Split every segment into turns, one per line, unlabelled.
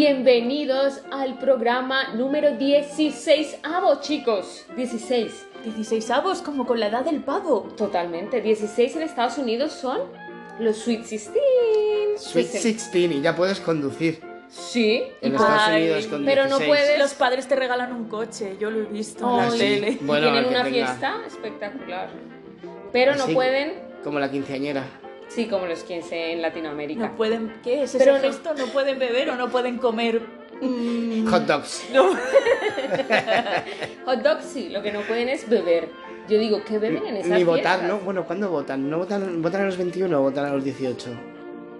Bienvenidos al programa número 16 avo, chicos. 16.
16 avos, como con la edad del pavo.
Totalmente. 16 en Estados Unidos son los Sweet 16.
Sweet 16 y ya puedes conducir.
Sí.
En Estados
Ay,
Unidos con
pero no
16.
puedes-
Los padres te regalan un coche, yo lo he visto en la
Ay,
tele.
Bueno,
tienen una
tenga.
fiesta espectacular. Pero no pueden,
Como la quinceañera.
Sí, como los 15 en Latinoamérica.
No pueden, ¿qué es ese
Pero no-
gesto? ¿No pueden beber o no pueden comer? mm,
Hot dogs.
no.
Hot dogs sí, lo que no pueden es beber. Yo digo, ¿qué beben en esas
Ni votar,
fiestas?
¿no? Bueno, ¿cuándo votan? ¿No votan, votan a los 21 o votan a los 18?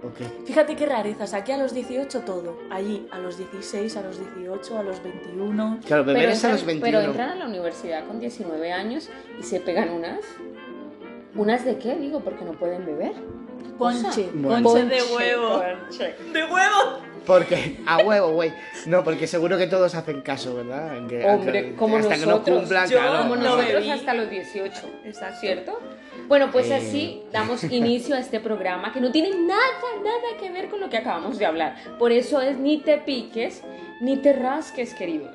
Ok.
Fíjate qué rarezas, aquí a los 18 todo, allí a los 16, a los 18, a los 21.
Claro, beber
Pero
es a
entran,
los 21.
pero entran a la universidad con 19 años y se pegan unas. ¿Unas de qué? Digo, porque no pueden beber.
Ponche,
Bueno.
ponche de huevo. ¡De huevo!
Porque, a huevo, güey. No, porque seguro que todos hacen caso, ¿verdad? En que-
Hombre, como
hasta que no
nosotros.
cumplan,
Yo
claro.
Como
no
nosotros hasta los 18.
Exacto.
¿Cierto? Bueno, pues
Eh.
así damos inicio a este programa que no tiene nada, nada que ver con lo que acabamos de hablar. Por eso es ni te piques, ni te rasques, queridos.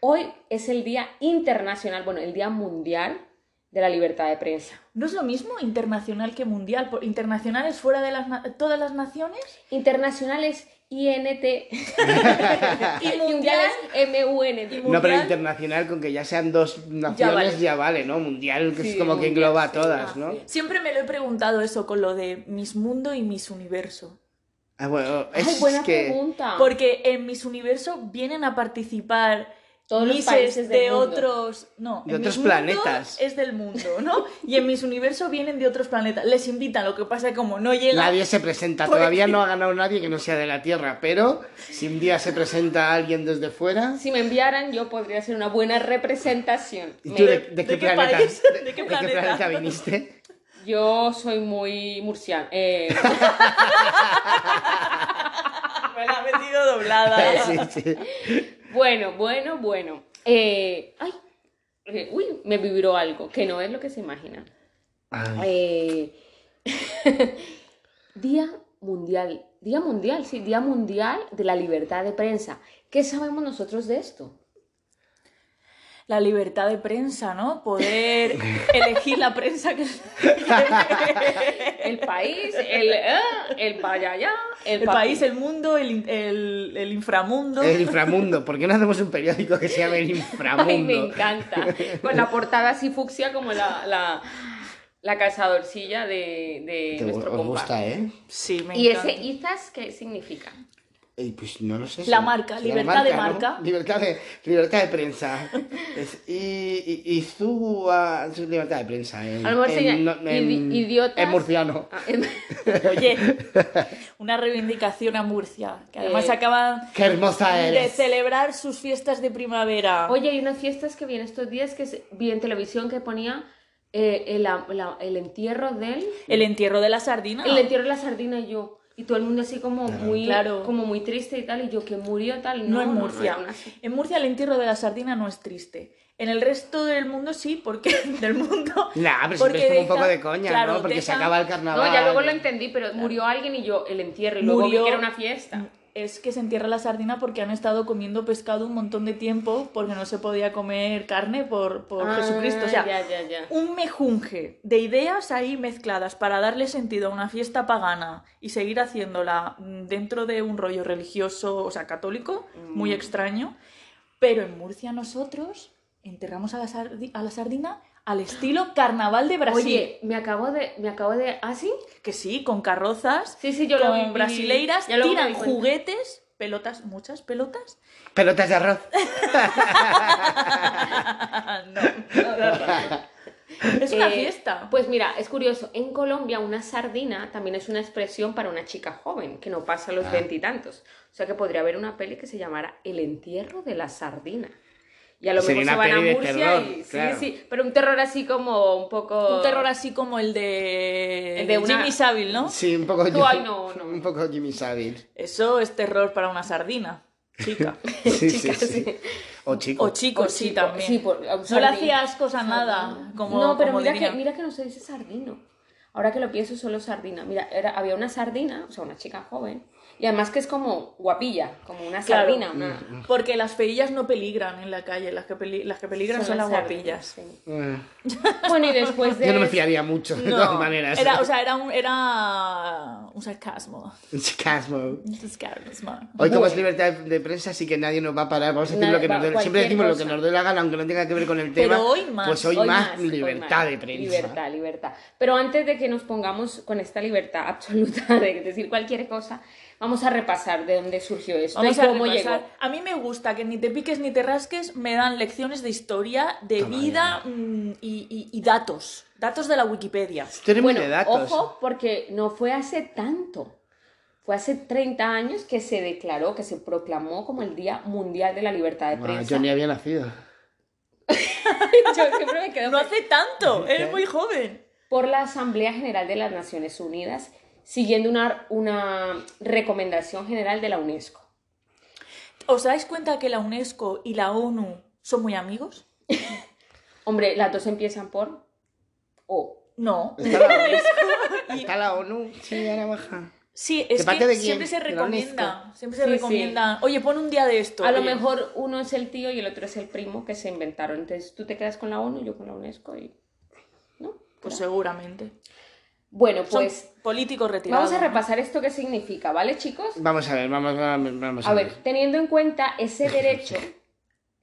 Hoy es el Día Internacional, bueno, el Día Mundial de la Libertad de Prensa.
¿No es lo mismo internacional que mundial? ¿Internacional es fuera de las na- todas las naciones?
Internacional es INT
Y
mundial es MUN.
No, pero internacional, con que ya sean dos naciones, ya
vale.
vale, ¿no? Mundial, que
Sí,
es como que engloba a todas,
Ah,
¿no?
Siempre me lo he preguntado eso con lo de Miss Mundo y Miss Universo.
Ah, bueno,
Ay,
es
buena
que...
pregunta.
Porque en Miss Universo vienen a participar
Todos los países del
de
mundo.
otros. No,
De
en
otros planetas.
Es del mundo, ¿no? Y en Miss Universo vienen de otros planetas. Les invitan, lo que pasa es que como no llega.
Nadie se presenta,
Por
todavía no ha ganado nadie que no sea de la Tierra, pero si un día se presenta alguien desde fuera...
Si me enviaran, yo podría ser una buena representación.
¿Y
Me-
tú de, de qué
qué
planeta?
país?
¿De,
¿De qué planeta?
viniste?
Yo soy muy murciana. Eh,
Me la ha metido doblada.
Sí, sí.
Bueno, bueno, bueno. Eh, ay, eh, uy, me vibró algo que no es lo que se imagina.
Ay,
Eh, Día Mundial, Día Mundial, sí, Día Mundial de la Libertad de Prensa. ¿Qué sabemos nosotros de esto?
La libertad de prensa, ¿no? Poder elegir la prensa que.
El país, el, ah, el vaya allá, el,
país, el mundo, el, in- el, el inframundo.
El inframundo. ¿Por qué no hacemos un periódico que se llame El Inframundo?
Ay, me encanta. Con la portada así fucsia como la, la, la cazadorcilla de, de
Te-
nuestro
os
compa.
gusta, ¿eh?
Sí, me
¿Y
encanta.
ese Izas qué significa?
Eh, Pues no lo sé.
La marca,
Sí, la
libertad de
¿no?
marca.
Libertad de, libertad de prensa. Es- y, y, y su, ah, su libertad de prensa. En,
A lo mejor
en- no- en-
idi- idiotas.
En murciano.
Ah,
Oye, una reivindicación a Murcia, que además
Eh,
acaban
¡Qué hermosa
de
eres!
celebrar sus fiestas de primavera.
Oye, hay unas fiestas que vi en estos días que vi en televisión que ponía eh, el, la- el entierro del...
El entierro de la sardina.
El entierro de la sardina y yo. Y todo el mundo así como muy,
Claro.
como muy triste y tal. Y yo que murió tal.
no,
No,
en Murcia.
no,
en Murcia el entierro de la sardina no es triste. En el resto del mundo sí, porque del mundo.
Nah, pero
porque
siempre es como un poco de coña,
claro,
¿no? Porque se acaba el carnaval.
No, ya luego lo entendí, pero murió alguien y yo el entierro. Y luego vi
Murió-
que era una fiesta.
Es que se entierra la sardina porque han estado comiendo pescado un montón de tiempo porque no se podía comer carne por, por
Ah,
Jesucristo. O sea,
ya, ya, ya.
un mejunje de ideas ahí mezcladas para darle sentido a una fiesta pagana y seguir haciéndola dentro de un rollo religioso, o sea, católico, muy
Mm.
extraño. Pero en Murcia nosotros enterramos a la, sardi- a la sardina al estilo carnaval de Brasil.
Oye, me acabo de, me acabo de, ¿ah sí?
Que sí, con carrozas,
Sí, sí, yo lo vi-
con brasileiras,
ya me
tiran juguetes, pelotas, muchas pelotas.
Pelotas de arroz.
no, Es una
Eh,
fiesta.
Pues mira, es curioso, en Colombia una sardina también es una expresión para una chica joven que no pasa los
Ah.
veintitantos. O sea que podría haber una peli que se llamara El entierro de la sardina. Y a lo
Sería
mejor se van a Murcia
terror,
y sí,
claro.
sí, pero un terror así como un poco
Un terror así como el de,
El de una-
Jimmy Savile, ¿no?
Sí, un poco,
Tú, ay, no, no.
un poco Jimmy Savile.
Eso es terror para una sardina, chica.
Sí, sí,
Chicas,
sí.
sí.
O chico.
O chicos, sí,
chico,
también.
sí, por-
no le hacía asco a nada, como,
no, pero
como
mira, que, mira que no se dice sardino. Ahora que lo pienso, solo sardina. Mira, era, había una sardina, o sea, una chica joven, y además que es como guapilla, como una
Claro.
sardina. Una...
Porque las feillas no peligran en la calle, las que, peli- las que peligran son, las
sardinas,
guapillas.
sí.
Eh,
Bueno, y después de...
Yo no me fiaría mucho, de
No,
todas maneras.
Era, o sea, era un, era un sarcasmo.
Un sarcasmo.
Un sarcasmo.
Hoy, como es libertad de, de prensa, así que nadie nos va a parar. Vamos a decir
Nadie-
lo que nos dé- Siempre decimos lo que
cosa.
nos dé la gana, aunque no tenga que ver con el
Pero
tema.
hoy más.
Pues hoy,
Hoy
más,
hoy
libertad
más.
de prensa.
Libertad, libertad. Pero antes de que nos pongamos con esta libertad absoluta de decir cualquier cosa, vamos a repasar de dónde surgió esto
Vamos
y
a
cómo
repasar.
llegó.
A mí me gusta que ni te piques ni te rasques me dan lecciones de historia, de
Toma
vida mm, y, y- y datos. Datos de la Wikipedia.
Bueno,
de datos.
ojo, porque no fue hace tanto. Fue hace 30 años que se declaró, que se proclamó como el Día Mundial de la Libertad de Prensa.
yo ni había nacido.
Yo siempre me quedo
No hace tanto, eres muy joven.
por la Asamblea General de las Naciones Unidas, siguiendo una, una recomendación general de la UNESCO.
¿Os dais cuenta que la UNESCO y la ONU son muy amigos?
Hombre, las dos empiezan por O.
No.
Está la. Está la ONU. Sí, ahora baja.
Sí, es
¿De parte
que siempre se
¿De la
recomienda, siempre se
Sí, sí.
recomienda, oye, pon un día de esto.
A lo mejor uno es el tío y el otro es el primo que se inventaron. Entonces tú te quedas con la ONU y yo con la UNESCO. Y... ¿No?
Pues seguramente.
Bueno,
Son
pues
políticos retirados.
vamos a repasar esto que significa, ¿vale, chicos?
Vamos a ver, vamos, vamos, vamos
A ver, teniendo en cuenta ese derecho,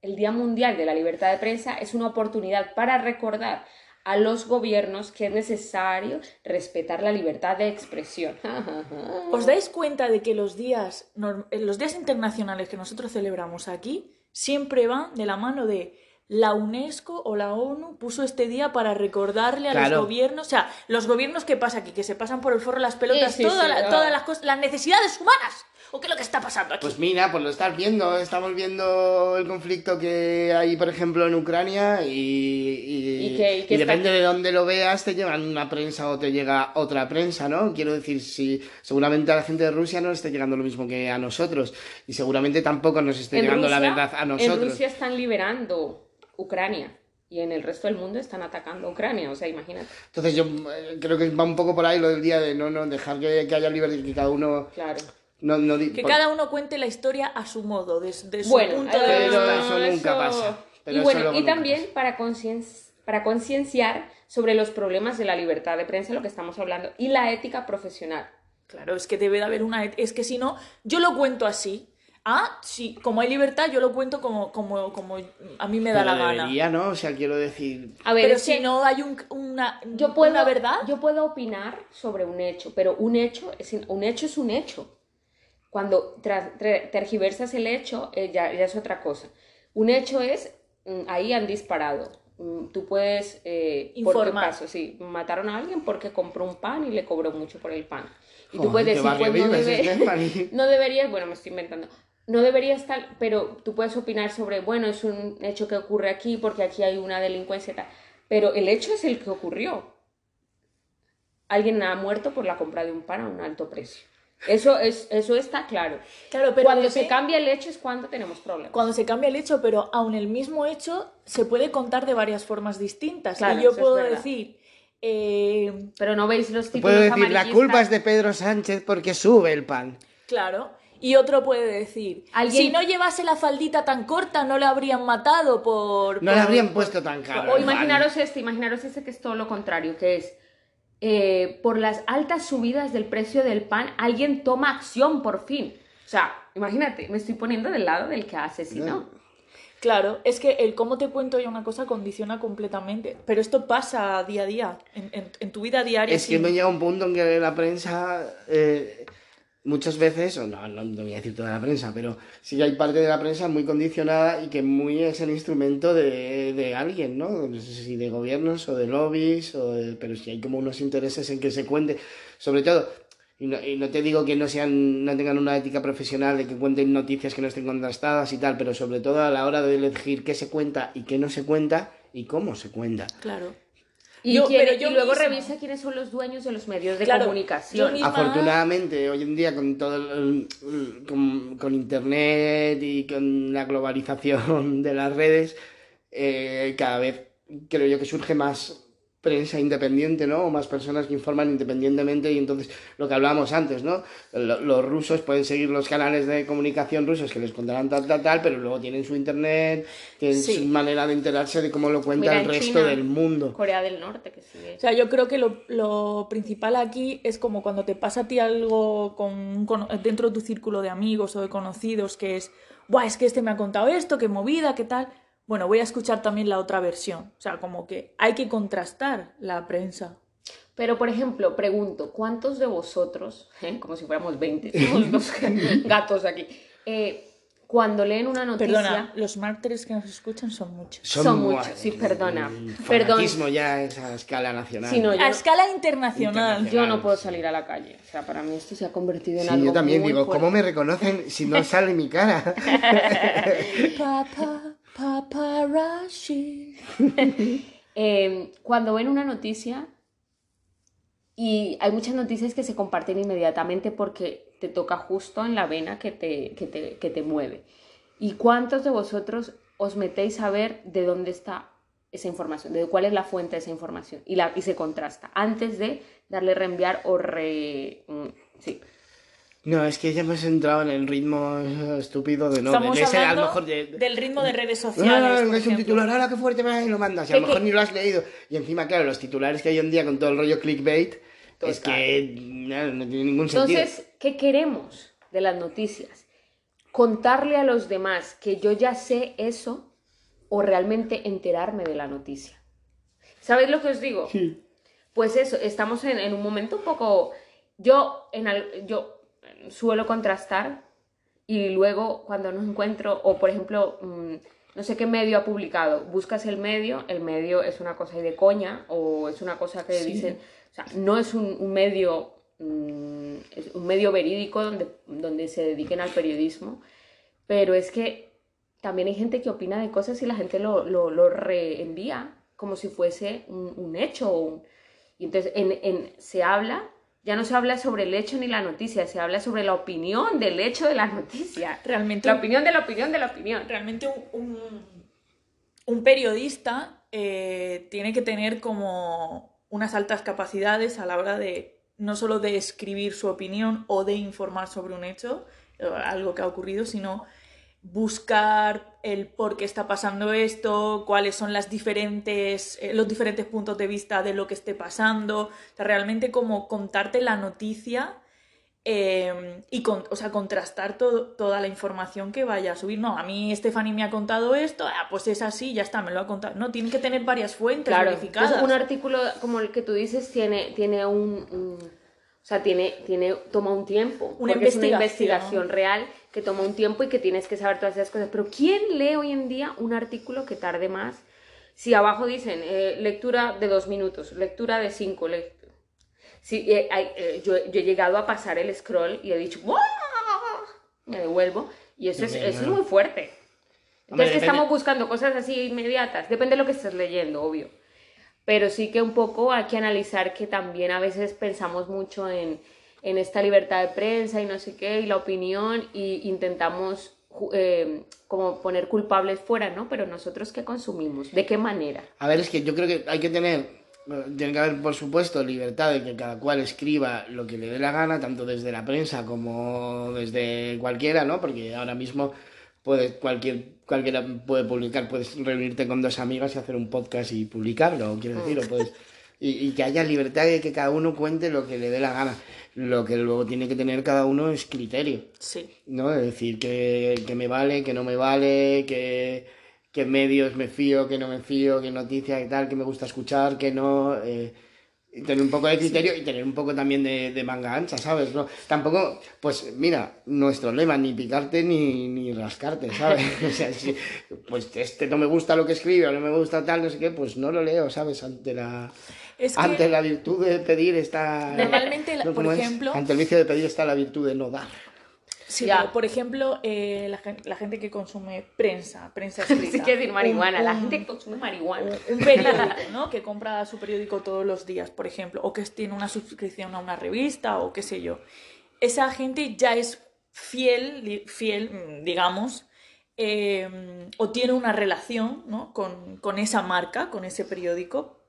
el Día Mundial de la Libertad de Prensa es una oportunidad para recordar a los gobiernos que es necesario respetar la libertad de expresión.
¿Os dais cuenta de que los días, eh, los días internacionales que nosotros celebramos aquí siempre van de la mano de la UNESCO o la ONU puso este día para recordarle a
Claro.
los gobiernos, o sea, los gobiernos que pasa aquí, que se pasan por el forro las pelotas,
Sí, sí,
toda
sí,
la- todas las cosas, las necesidades humanas. ¿O qué es lo que está pasando aquí?
Pues mira, pues lo estás viendo, estamos viendo el conflicto que hay, por ejemplo, en Ucrania y, y,
Y que- y que
y
está-
depende de dónde lo veas, te llegan una prensa o te llega otra prensa, ¿no? Quiero decir, si seguramente a la gente de Rusia no le está llegando lo mismo que a nosotros y seguramente tampoco nos esté llegando la verdad a
En
nosotros.
Rusia están liberando Ucrania y en el resto del mundo están atacando a Ucrania, o sea, imagínate.
Entonces yo eh, creo que va un poco por ahí lo del día de no, no, dejar que, que haya libertad y que cada uno
Claro.
no, no
que
por-
cada uno cuente la historia a su modo, desde su
Bueno,
punto de
Pero
vista.
eso nunca pasa. Pero
y
eso
bueno, y también
pasa.
para concien- para concienciar sobre los problemas de la libertad de prensa, lo que estamos hablando, y la ética profesional.
Claro, es que debe de haber una... Es que si no, yo lo cuento así. Ah, sí, como hay libertad, yo lo cuento como, como, como a mí me da
Pero
la gana.
debería, ¿no? O sea, quiero decir...
A ver,
Pero si
que
no hay un- una,
yo puedo,
una verdad,
yo puedo opinar sobre un hecho, pero un hecho es, un hecho es un hecho. Cuando tra- tra- tergiversas el hecho, eh, ya, ya es otra cosa. Un hecho es, mm, ahí han disparado. Mm, Tú puedes, eh, ¿por qué
Informar.
pasó? Sí, mataron a alguien porque compró un pan y le cobró mucho por el pan. Y tú puedes
¿qué
decir, pues no, debe- no deberías, bueno, me estoy inventando, no deberías tal, pero tú puedes opinar sobre, bueno, es un hecho que ocurre aquí porque aquí hay una delincuencia y tal, pero el hecho es el que ocurrió. Alguien ha muerto por la compra de un pan a un alto precio. Eso, es, eso está claro.
claro, pero
cuando se cambia el hecho es cuando tenemos problemas.
cuando se cambia el hecho, pero aun el mismo hecho se puede contar de varias formas distintas.
Claro,
y yo puedo decir, eh,
Pero no veis los títulos
Puedo decir, la culpa es de Pedro Sánchez porque sube el pan.
claro, y otro puede decir,
Alguien-
si no llevase la faldita tan corta, no le habrían matado por...
No
por-
le habrían puesto tan caro.
O imaginaros este, imaginaros este que es todo lo contrario, que es eh, por las altas subidas del precio del pan, alguien toma acción por fin. O sea, imagínate, me estoy poniendo del lado del que asesinó.
Claro, es que el cómo te cuento yo una cosa condiciona completamente. Pero esto pasa día a día, en, en- en tu vida diaria.
Es que me llega un punto en que la prensa, eh, muchas veces, o no, no, voy a decir toda la prensa, pero sí hay parte de la prensa muy condicionada y que muy es el instrumento de, de alguien, ¿no? No sé si de gobiernos o de lobbies, o de- pero sí hay como unos intereses en que se cuente, sobre todo, y no, y no te digo que no sean, no tengan una ética profesional, de que cuenten noticias que no estén contrastadas y tal, pero sobre todo a la hora de elegir qué se cuenta y qué no se cuenta y cómo se cuenta.
Claro.
Y,
Yo-
quién-
pero yo
y luego
misma-
revisa quiénes son los dueños de los medios de
Claro,
comunicación.
misma-
Afortunadamente, hoy en día con todo el- el- con, con internet y con la globalización de las redes, eh, cada vez creo yo que surge más prensa independiente, ¿no? O más personas que informan independientemente y entonces lo que hablábamos antes, ¿no? Lo- Los rusos pueden seguir los canales de comunicación rusos que les contarán tal, tal, tal, pero luego tienen su internet, tienen
Sí.
su manera de enterarse de cómo lo cuenta
Mira,
el resto
China,
del mundo.
Corea del Norte, que sigue.
O sea, yo creo que lo, lo principal aquí es como cuando te pasa a ti algo con, un cono- dentro de tu círculo de amigos o de conocidos que es, Buah, es que este me ha contado esto, qué movida, qué tal. Bueno, voy a escuchar también la otra versión. O sea, como que hay que contrastar la prensa.
Pero, por ejemplo, pregunto, ¿cuántos de vosotros, eh, como si fuéramos 20, somos dos gatos aquí, eh, cuando leen una noticia...
Perdona, los mártires que nos escuchan son muchos.
Son muchos, sí, perdona. Perdón.
fanatismo ya es a escala nacional.
Sí, no, yo,
A escala internacional.
yo no puedo salir a la calle. O sea, para mí esto se ha convertido en
Sí,
algo
yo también
muy
digo,
fuerte.
¿cómo me reconocen si no sale mi cara?
Papa, paparazzi.
Eh, cuando ven una noticia y hay muchas noticias que se comparten inmediatamente porque te toca justo en la vena que te, que te, que te mueve. ¿Y cuántos de vosotros os metéis a ver de dónde está esa información, de cuál es la fuente de esa información y, la, y se contrasta antes de darle reenviar o re... mm, Sí.
No, es que ya hemos entrado en el ritmo estúpido de no,
Estamos
de a lo mejor de...
del ritmo de redes sociales. por
es un titular, ahora qué fuerte va y lo mandas, y a
¿Qué-
lo mejor ni lo has leído. Y encima, claro, los titulares que hay hoy en día con todo el rollo clickbait, es que no, no tiene ningún sentido.
Entonces, ¿qué queremos de las noticias? ¿Contarle a los demás que yo ya sé eso o realmente enterarme de la noticia? ¿Sabéis lo que os digo?
Sí.
Pues eso, estamos en, en un momento un poco... Yo, en al- yo suelo contrastar y luego cuando no encuentro, o por ejemplo, mm, no sé qué medio ha publicado, buscas el medio, el medio es una cosa ahí de coña o es una cosa que
Sí.
dicen, o sea, no es un, un medio, mm, es un medio verídico donde, donde se dediquen al periodismo, pero es que también hay gente que opina de cosas y la gente lo, lo, lo reenvía como si fuese un, un hecho. un- Y entonces en, en- se habla, ya no se habla sobre el hecho ni la noticia, se habla sobre la opinión del hecho de la noticia.
Realmente,
La opinión de la opinión de la opinión.
realmente un, un- un periodista eh, tiene que tener como unas altas capacidades a la hora de no solo de escribir su opinión o de informar sobre un hecho, eh, algo que ha ocurrido, sino buscar el por qué está pasando esto, cuáles son las diferentes, eh, los diferentes puntos de vista de lo que esté pasando, o sea, realmente como contarte la noticia eh, y con- o sea, contrastar todo- toda la información que vaya a subir. No, a mí Stephanie me ha contado esto, ah, pues es así, ya está, me lo ha contado. No, tienen que tener varias fuentes
Claro,
verificadas.
entonces un artículo como el que tú dices tiene, tiene un, un- o sea, tiene, tiene, toma un tiempo.
Una
porque es una
investigación.
investigación real que toma un tiempo y que tienes que saber todas esas cosas. Pero ¿quién lee hoy en día un artículo que tarde más? Si abajo dicen eh, lectura de dos minutos, lectura de cinco, lec- Sí, eh, eh, yo, yo he llegado a pasar el scroll y he dicho, ¡Wow! me devuelvo. Y eso es,
Bien,
eso es muy fuerte. Entonces que estamos buscando cosas así inmediatas. Depende de lo que estés leyendo, obvio. Pero sí que un poco hay que analizar que también a veces pensamos mucho en, en esta libertad de prensa y no sé qué, y la opinión, y intentamos eh, como poner culpables fuera, ¿no? Pero nosotros qué consumimos, de qué manera.
A ver, es que yo creo que hay que tener, tiene que haber, por supuesto, libertad de que cada cual escriba lo que le dé la gana, tanto desde la prensa como desde cualquiera, ¿no? Porque ahora mismo puede, cualquier, cualquiera puede publicar, puedes reunirte con dos amigas y hacer un podcast y publicarlo, quiero decir, o puedes... Y, y que haya libertad de que cada uno cuente lo que le dé la gana. Lo que luego tiene que tener cada uno es criterio.
Sí.
¿no? Es decir, que, que me vale, que no me vale, que, que medios me fío, que no me fío, que noticias y tal, que me gusta escuchar, que no... eh, y tener un poco de criterio y tener un poco también de, de manga ancha, ¿sabes? No, tampoco, pues mira, nuestro lema, ni picarte ni, ni rascarte, ¿sabes? O sea, si, pues este no me gusta lo que escribe o no me gusta tal, no sé qué, pues no lo leo, ¿sabes? Ante la,
Es que
ante la virtud de pedir está...
Normalmente,
¿no?
por
¿Cómo es?
ejemplo-
Ante el vicio de pedir está la virtud de no dar.
Sí,
Ya.
pero, por ejemplo, eh, la, gen- la gente que consume prensa, prensa escrita.
Sí que decir marihuana,
un-
la
un-
gente que consume marihuana.
un, un periódico, ¿no? Que compra su periódico todos los días, por ejemplo, o que tiene una suscripción a una revista o qué sé yo. Esa gente ya es fiel, fiel, digamos, eh, o tiene una relación, ¿no? Con, con esa marca, con ese periódico,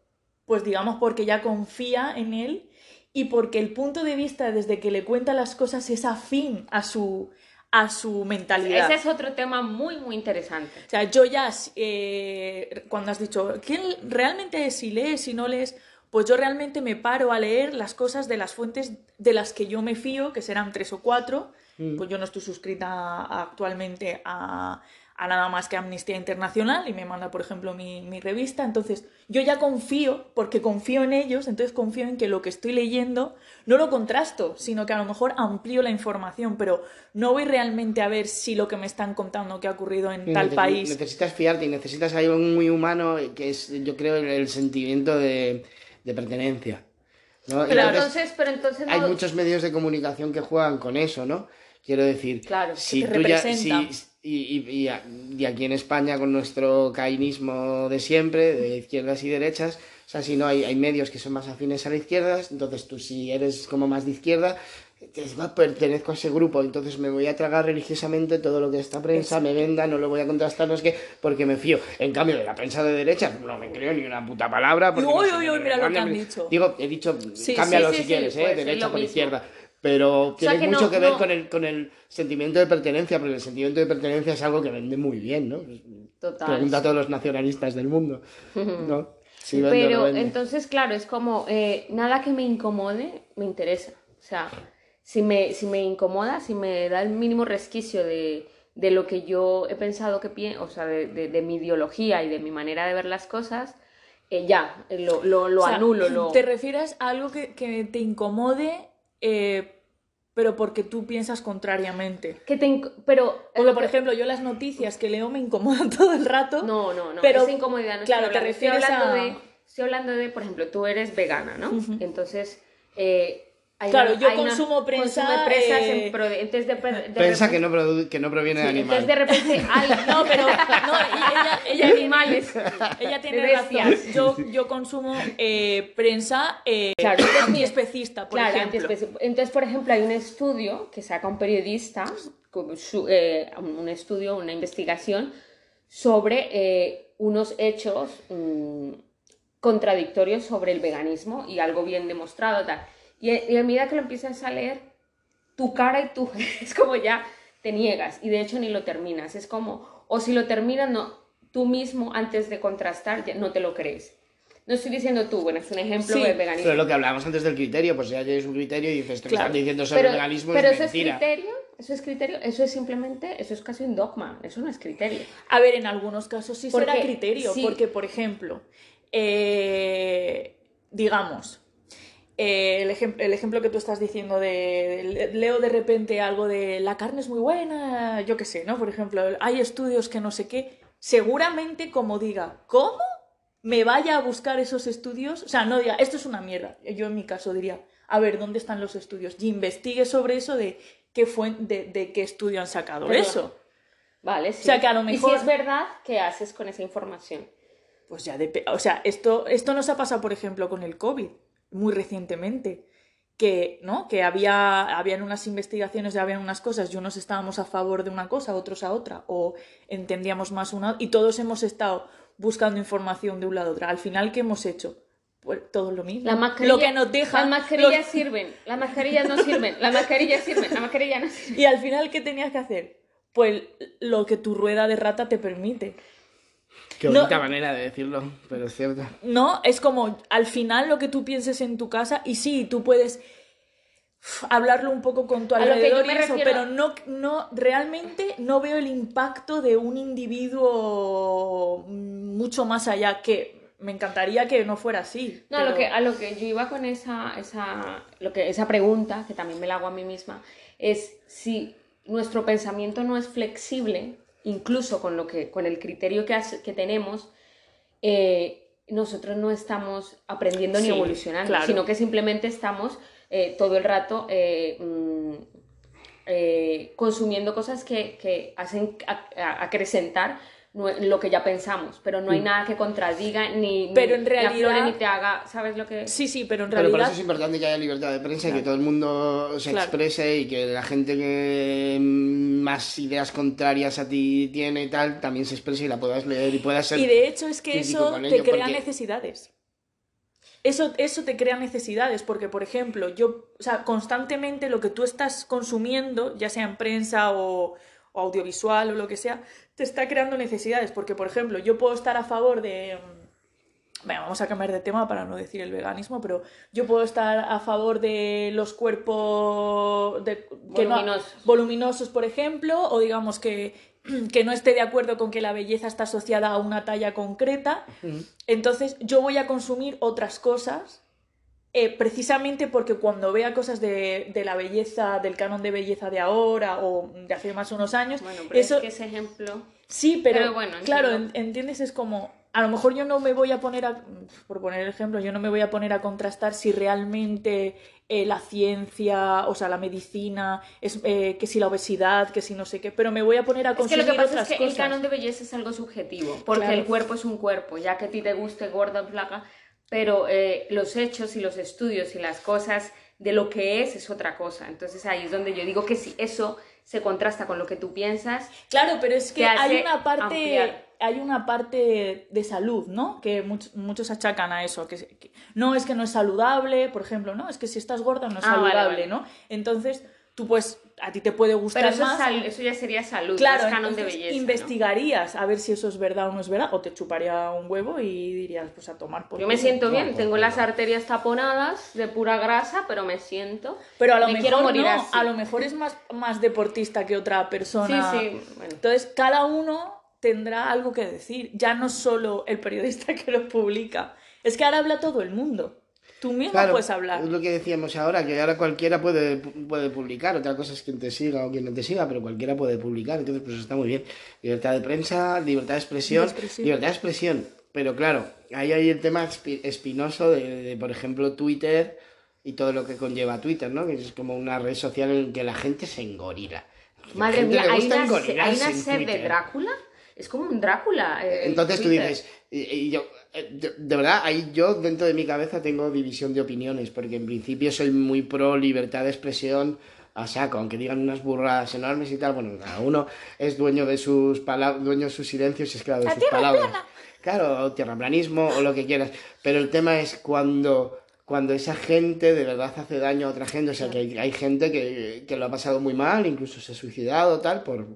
pues digamos porque ya confía en él y porque el punto de vista desde que le cuenta las cosas es afín a su, a su mentalidad.
Ese es otro tema muy, muy interesante.
O sea, yo ya, eh, cuando has dicho, ¿quién realmente si lees, si no lees? Pues yo realmente me paro a leer las cosas de las fuentes de las que yo me fío, que serán tres o cuatro.
Mm.
Pues yo no estoy suscrita actualmente a, a nada más que Amnistía Internacional y me manda, por ejemplo, mi, mi, revista. Entonces, yo ya confío, porque confío en ellos, entonces confío en que lo que estoy leyendo no lo contrasto, sino que a lo mejor amplío la información, pero no voy realmente a ver si lo que me están contando que ha ocurrido en tal
Neces-
país.
Necesitas fiarte y necesitas algo muy humano que es, yo creo, el, el sentimiento de, de pertenencia. ¿no?
Pero
Entonces,
entonces, pero entonces
hay
no-
muchos medios de comunicación que juegan con eso, ¿no? Quiero decir,
Claro,
si
que te
tú ya,
representa.
si- y, y- y a- y aquí en España con nuestro cainismo de siempre, de izquierdas y derechas, o sea, si no hay, hay medios que son más afines a la izquierda, entonces tú si eres como más de izquierda, dices, "Va, pertenezco a ese grupo, entonces me voy a tragar religiosamente todo lo que esta prensa me venda, no lo voy a contrastar, no es que, porque me fío. En cambio, de la prensa de derechas, no me creo ni una puta palabra. porque
Uy,
no
uy, uy, mira lo que
me-
dicho.
Digo, he dicho,
Sí,
cámbialo
sí,
si quieres, ¿eh?
pues, es
derecha por izquierda. Pero
sea,
tiene
no-
mucho que ver
no-
con, el, con el sentimiento de pertenencia, porque el sentimiento de pertenencia es algo que vende muy bien, ¿no?
Total.
Pregunta a todos los nacionalistas del mundo, ¿no? Si vende no
Pero
vende.
entonces, claro, es como eh, nada que me incomode me interesa. O sea, si me, si me incomoda, si me da el mínimo resquicio de, de lo que yo he pensado que pienso, o sea, de, de- de mi ideología y de mi manera de ver las cosas, eh, ya, eh, lo, lo, lo
O sea,
anulo. Lo...
¿Te refieres a algo que, que te incomode, eh, pero porque tú piensas contrariamente?
Que te pero,
Porque, por ejemplo, yo las noticias que leo me incomodan todo el rato.
No, no, no.
Pero,
esa incomodidad no
claro, te
hablando. Estoy
refieres
hablando
a-
de, estoy hablando de, por ejemplo, tú eres vegana, ¿no? Entonces, eh, hay
Claro,
una-
yo
hay una-
consumo prensa,
presas
eh,
en pro- entonces de, de
Prensa que no, que no proviene de
sí,
animal.
entonces de repente al-
No, pero no, ella,
de
ella,
animales.
ella tiene
de
razón.
bestias.
Yo, yo consumo eh, prensa eh,
Claro,
antiespecista, por
Claro,
ejemplo.
antiespeci- entonces, por ejemplo, hay un estudio que saca un periodista, su- eh, un estudio, una investigación sobre eh, unos hechos mm, contradictorios sobre el veganismo y algo bien demostrado. Tal. Y, y a medida que lo empiezas a leer, tu cara y tú es como ya te niegas y de hecho ni lo terminas. Es como, o si lo terminas, no, tú mismo antes de contrastar ya no te lo crees. No estoy diciendo tú, bueno, es un ejemplo
Sí,
de veganismo.
Pero lo que hablábamos antes del criterio, pues ya tienes un criterio y dices, te
Claro.
están diciendo sobre
pero,
el veganismo
pero
es
eso
mentira.
es criterio, eso es criterio, eso es simplemente, eso es casi un dogma, eso no es criterio.
A ver, en algunos casos sí será
Porque,
criterio,
sí.
porque, por ejemplo, eh, digamos, eh, el, ejem- el ejemplo que tú estás diciendo de, le- leo de repente algo de la carne es muy buena, yo qué sé, ¿no? Por ejemplo, hay estudios que no sé qué, seguramente como diga, ¿cómo? Me vaya a buscar esos estudios, o sea, no diga, esto es una mierda, yo en mi caso diría, a ver, ¿dónde están los estudios? Y investigue sobre eso de qué, fuen- de, de qué estudio han sacado
Pero-
eso.
Vale, sí.
O sea, que a lo
Y
mejor-
si es verdad, ¿qué haces con esa información?
Pues ya depe- O sea, esto, esto nos ha pasado, por ejemplo, con el COVID, muy recientemente. Que, ¿no? que había habían unas investigaciones, habían unas cosas, y unos estábamos a favor de una cosa, otros a otra, o entendíamos más una, y todos hemos estado buscando información de un lado a otro. Al final, ¿qué hemos hecho? Pues todo lo mismo.
La mascarilla,
lo que nos deja.
Las mascarillas
los-
sirven, las mascarillas no sirven, las mascarillas sirven, las mascarillas no sirven.
Y al final, ¿qué tenías que hacer? Pues lo que tu rueda de rata te permite.
Qué
No-
bonita manera de decirlo, pero es cierto.
No, es como al final lo que tú pienses en tu casa y sí, tú puedes hablarlo un poco con tu
A lo que
alrededor
yo me
y eso,
refiero-
pero no, no, realmente no veo el impacto de un individuo mucho más allá que me encantaría que no fuera así.
No, a
pero-
lo que, a lo que yo iba con esa, esa, lo que, esa pregunta, que también me la hago a mí misma, es si nuestro pensamiento no es flexible, incluso con, lo que, con el criterio que, hace- que tenemos, eh, nosotros no estamos aprendiendo ni evolucionando,
claro.
sino que simplemente estamos eh, todo el rato eh, mm, consumiendo cosas que, que hacen ac- acrecentar lo que ya pensamos, pero no hay nada que contradiga ni,
Pero en
ni aflore
realidad-
ni te haga, ¿sabes lo que
Sí, sí, pero en
Pero por
realidad
eso es importante que haya libertad de prensa y que todo el mundo se
Claro.
exprese y que la gente que mm, más ideas contrarias a ti tiene y tal, también se exprese y la puedas leer y puedas ser...
Y de hecho es que eso te
ello,
crea
porque-
necesidades. eso, eso te crea necesidades, porque, por ejemplo, yo, o sea, constantemente lo que tú estás consumiendo, ya sea en prensa o, o audiovisual o lo que sea, te está creando necesidades, porque, por ejemplo, yo puedo estar a favor de... mm, Bueno, vamos a cambiar de tema para no decir el veganismo, pero yo puedo estar a favor de los cuerpos de, no-
Voluminosos.
voluminosos, por ejemplo, o digamos que, que no esté de acuerdo con que la belleza está asociada a una talla concreta. Entonces yo voy a consumir otras cosas eh, precisamente porque cuando vea cosas de, de la belleza, del canon de belleza de ahora o de hace más unos años,
Bueno, pero
eso
es que ese ejemplo...
sí, pero,
pero bueno,
claro, entiendes, es como, a lo mejor yo no me voy a poner a, por poner el ejemplo, yo no me voy a poner a contrastar si realmente eh, la ciencia, o sea, la medicina, es, eh, que si la obesidad, que si no sé qué, pero me voy a poner a
Es que
consumir
lo que pasa
otras
es que el
cosas.
canon de belleza es algo subjetivo, porque
Claro.
el cuerpo es un cuerpo, ya que a ti te guste gorda o flaca, pero eh, los hechos y los estudios y las cosas de lo que es es otra cosa. Entonces ahí es donde yo digo que si eso se contrasta con lo que tú piensas,
Claro, pero es que hay una parte,
ampliar.
hay una parte de salud, ¿no? Que much- muchos achacan a eso, que, que no es que no es saludable, por ejemplo, no, es que si estás gorda no es
Ah, vale,
saludable,
vale.
¿no? Entonces, tú pues a ti te puede gustar
pero eso, es
más.
sal- eso ya sería salud,
Claro,
es canon de belleza. ¿no?
investigarías a ver si eso es verdad o no es verdad, o te chuparía un huevo y dirías, pues a tomar por
Yo me siento bien,
por
tengo
culo.
las arterias taponadas de pura grasa, pero me siento.
Pero a lo
me
mejor
morir
no,
así.
a lo mejor es más, más deportista que otra persona.
Sí, sí, bueno.
Entonces, cada uno tendrá algo que decir. Ya no solo el periodista que lo publica. Es que ahora habla todo el mundo. Tú mismo
Claro,
puedes hablar.
es lo que decíamos ahora, que ahora cualquiera puede, puede publicar, otra cosa es quien te siga o quien no te siga, pero cualquiera puede publicar, entonces pues está muy bien. Libertad de prensa, libertad de expresión, libertad de expresión, pero claro, ahí hay el tema espi- espinoso de, de, por ejemplo, Twitter y todo lo que conlleva Twitter, ¿no? Que es como una red social en que la gente se engorila.
Madre mía, hay una, hay una de. Drácula. Es como un Drácula. eh,
Entonces tú dices, y, y yo, eh, de, de verdad, ahí yo dentro de mi cabeza tengo división de opiniones, porque en principio soy muy pro libertad de expresión a saco, aunque digan unas burradas enormes y tal, bueno, cada uno es dueño de sus palabras, dueño de sus silencios y esclavo de sus palabras. Claro, o tierraplanismo o lo que quieras, pero el tema es cuando cuando esa gente de verdad hace daño a otra gente, o sea, que hay, hay gente que, que lo ha pasado muy mal, incluso se ha suicidado, tal, por,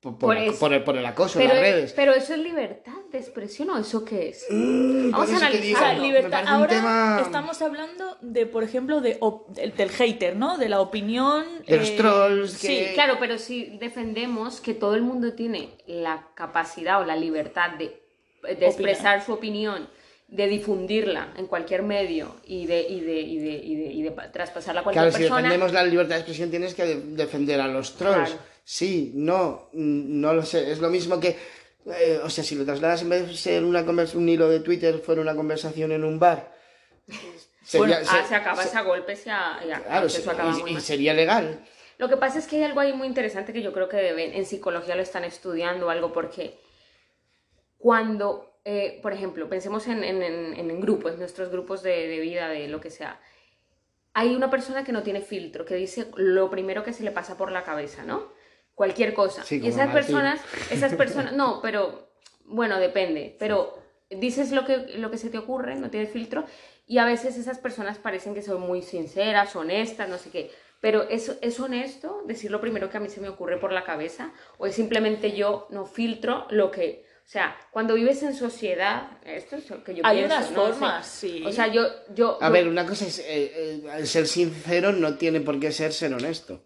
por, por,
Por
la-
eso.
por el, por el acoso
pero,
en las redes.
pero eso es libertad de expresión o eso qué es?
Mm,
Vamos a analizar.
digo,
O sea,
no,
me
libertad.
parece un
Ahora
tema
estamos hablando de, por ejemplo, de op- del, del hater, ¿no? De la opinión.
De los
eh,
trolls,
Sí,
Claro, pero si defendemos que todo el mundo tiene la capacidad o la libertad de, de expresar su opinión, de difundirla en cualquier medio y de, y de, y de, y de, y de pa- traspasarla a cualquier
Claro, si
persona.
defendemos la libertad de expresión tienes que de- defender a los trolls. Sí, no, mm, no lo sé. Es lo mismo que, eh, o sea, si lo trasladas en vez de ser una un hilo de Twitter, fuera una conversación en un bar.
Bueno,
Ah,
se-
se acaba
se-
ese a golpes y a, y a-
Claro,
eso
se-
acaba
y-
muy
y
mal.
sería legal.
Lo que pasa es que hay algo ahí muy interesante que yo creo que deben, en psicología lo están estudiando algo porque cuando, eh, por ejemplo, pensemos en, en, en- en grupos, en nuestros grupos de, de vida, de lo que sea, hay una persona que no tiene filtro, que dice lo primero que se le pasa por la cabeza, ¿no? Cualquier cosa.
Sí,
y esas
Martín.
personas, esas personas, no, pero, bueno, depende, pero dices lo que, lo que se te ocurre, no tienes filtro, y a veces esas personas parecen que son muy sinceras, honestas, no sé qué. Pero ¿es, ¿es honesto decir lo primero que a mí se me ocurre por la cabeza? ¿O es simplemente yo no filtro lo que... O sea, cuando vives en sociedad, esto es lo que yo
Hay
pienso,
unas
¿no? O sea,
formas, sí.
O sea, yo... yo
A
yo-
ver, una cosa es, eh, eh, el ser sincero no tiene por qué ser ser honesto.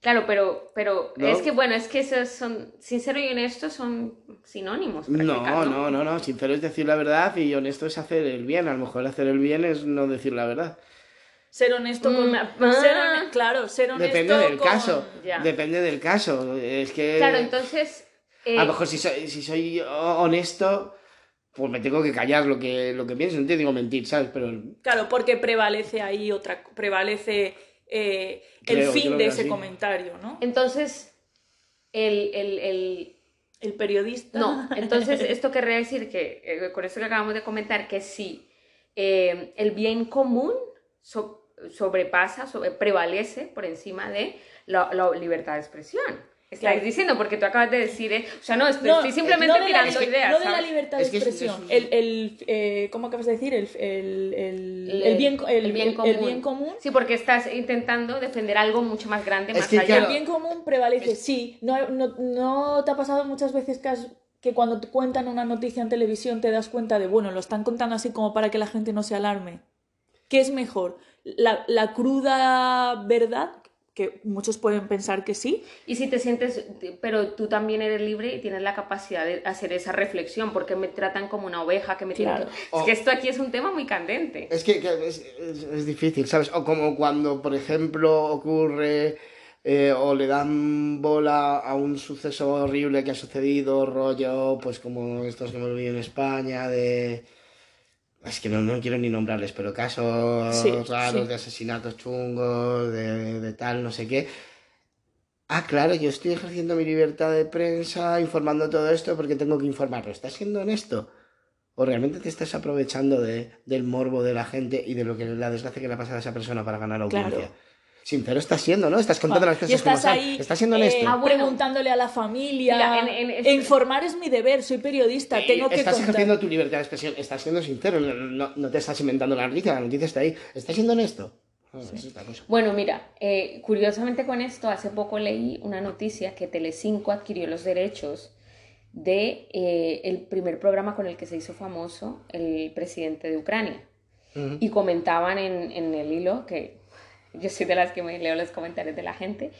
Claro, pero, pero
¿No?
es que, bueno, es que esos son... Sincero y honesto son sinónimos.
No, no, no, no. Sincero es decir la verdad y honesto es hacer el bien. A lo mejor hacer el bien es no decir la verdad.
Ser honesto con.
Mm,
ser
ah.
hone- Claro, ser honesto.
Depende del
con-
caso.
Ya.
Depende del caso. Es que.
Claro, entonces... eh,
A lo mejor si soy, si soy honesto, pues me tengo que callar lo que, lo que pienso. No te digo mentir, ¿sabes? Pero
Claro, porque prevalece ahí otra. Prevalece eh, el
Creo,
fin de ese
así.
comentario, ¿no?
Entonces, el, el, el,
El periodista.
No, entonces esto querría decir que, eh, con esto que acabamos de comentar, que si eh, el bien común so- sobrepasa, sobre- prevalece por encima de la, la libertad de expresión. Estáis
Claro.
diciendo, porque tú acabas de decir, ¿eh? o sea, no, estoy,
No,
estoy simplemente
no de la-
tirando ideas.
No de la libertad de
Es que es-
expresión.
es-
El, el, eh, ¿Cómo acabas de decir? El, el, el, bien, el,
el bien común.
el bien común.
Sí, porque estás intentando defender algo mucho más grande,
Es
más
que,
allá.
claro,
El bien común prevalece, sí. No, no, no te ha pasado muchas veces que, has- que cuando te cuentan una noticia en televisión te das cuenta de, bueno, lo están contando así como para que la gente no se alarme. ¿Qué es mejor? ¿La, la cruda verdad? Que muchos pueden pensar que sí.
Y si te sientes, pero tú también eres libre y tienes la capacidad de hacer esa reflexión, porque me tratan como una oveja, que me tienen
Claro.
que- Es que esto aquí es un tema muy candente.
Es que, que es, es- es difícil, ¿sabes? O como cuando, por ejemplo, ocurre eh, o le dan bola a un suceso horrible que ha sucedido, rollo, pues como estos que hemos vivido en España, de... Es que no, no quiero ni nombrarles, pero casos
Sí,
raros
sí.
de asesinatos chungos, de, de tal, no sé qué. Ah, claro, yo estoy ejerciendo mi libertad de prensa, informando todo esto porque tengo que informarlo. ¿Estás siendo honesto? ¿O realmente te estás aprovechando de, del morbo de la gente y de lo que la desgracia que le ha pasado a esa persona para ganar audiencia?
Claro.
Sincero estás siendo, ¿no? Estás contando las
y
cosas como
estás
son.
ahí
Estás siendo
eh,
honesto.
Ah, bueno.
preguntándole a la familia.
Mira, en- en
informar es mi deber, soy periodista,
Y
tengo que
estás
contar.
ejerciendo tu libertad de expresión, estás siendo sincero, no, no- no te estás inventando la noticia, la noticia está ahí. ¿Estás siendo honesto? Ah, es otra cosa.
Bueno, mira, eh, curiosamente con esto, hace poco leí una noticia que Telecinco adquirió los derechos de eh, el primer programa con el que se hizo famoso el presidente de Ucrania.
Ujú.
Y comentaban en, en el hilo, que yo soy de las que me leo los comentarios de la gente,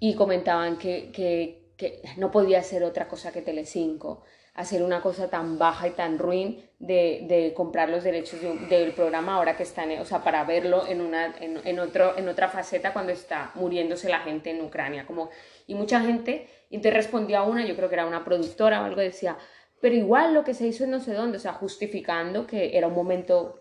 y comentaban que, que, que no podía ser otra cosa que Telecinco, hacer una cosa tan baja y tan ruin de, de comprar los derechos de un- del programa ahora que están, o sea, para verlo en, una, en, en otro, en otra faceta cuando está muriéndose la gente en Ucrania. Como, y mucha gente, y te respondía una, yo creo que era una productora o algo, decía, pero igual lo que se hizo en no sé dónde, o sea, justificando que era un momento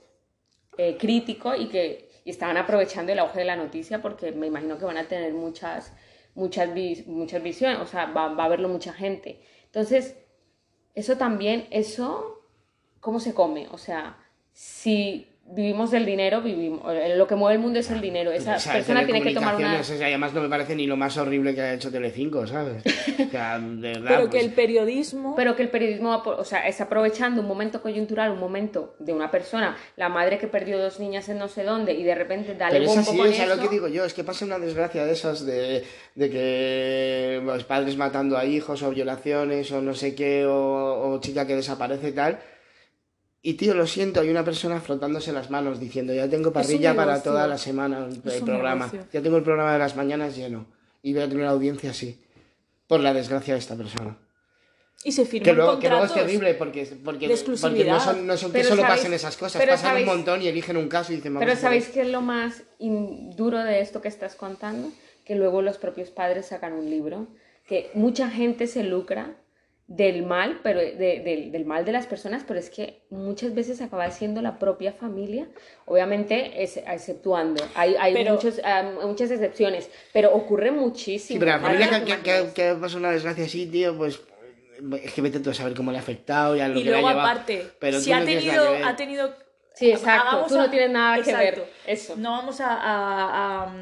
eh, crítico y que y estaban aprovechando el auge de la noticia porque me imagino que van a tener muchas, muchas, muchas visiones, o sea, va, va a verlo mucha gente. Entonces, eso también, eso, ¿cómo se come? O sea, si vivimos del dinero, vivimos, eh, lo que mueve el mundo es el dinero. Esa
O sea,
persona tiene que tomar una...
o sea, además no me parece ni lo más horrible que ha hecho Telecinco, ¿sabes? O sea, de verdad,
Pero que
pues,
el periodismo.
Pero que el periodismo, o sea, es aprovechando un momento coyuntural, un momento de una persona, la madre que perdió dos niñas en no sé dónde y de repente dale
Pero es
bombo
así,
con
es a lo
eso.
que digo yo, es que pasa una desgracia de esas de, de que los padres matando a hijos o violaciones o no sé qué, o, o chica que desaparece y tal. Y tío, lo siento, hay una persona frotándose las manos diciendo, ya tengo parrilla para toda la semana el, programa,
negocio.
ya tengo el programa de las mañanas lleno y voy a tener audiencia así, por la desgracia de esta persona.
Y se firman
Que luego, que luego es terrible porque, porque,
de
porque no son, no son que solo
sabéis-
pasen esas cosas, pasan
sabéis-
un montón y eligen un caso y dicen, vamos
Pero ¿sabéis
esto".
qué es lo más duro de esto que estás contando? Que luego los propios padres sacan un libro, que mucha gente se lucra del mal, pero de- del, del mal de las personas, pero es que muchas veces acaba siendo la propia familia, obviamente es, exceptuando, hay, hay
Pero-
muchos, ah, muchas excepciones, pero ocurre muchísimo.
Sí, pero la familia que, que, que, que pasa una desgracia así, tío, pues es que vete tú a saber cómo le ha afectado y a lo
Y
que le ha
luego,
llevado.
aparte,
Pero
si ha
no
tenido, ha tenido.
Sí, exacto,
hagamos
tú no
a-
tienes nada que ver, eso.
No vamos a, a- a,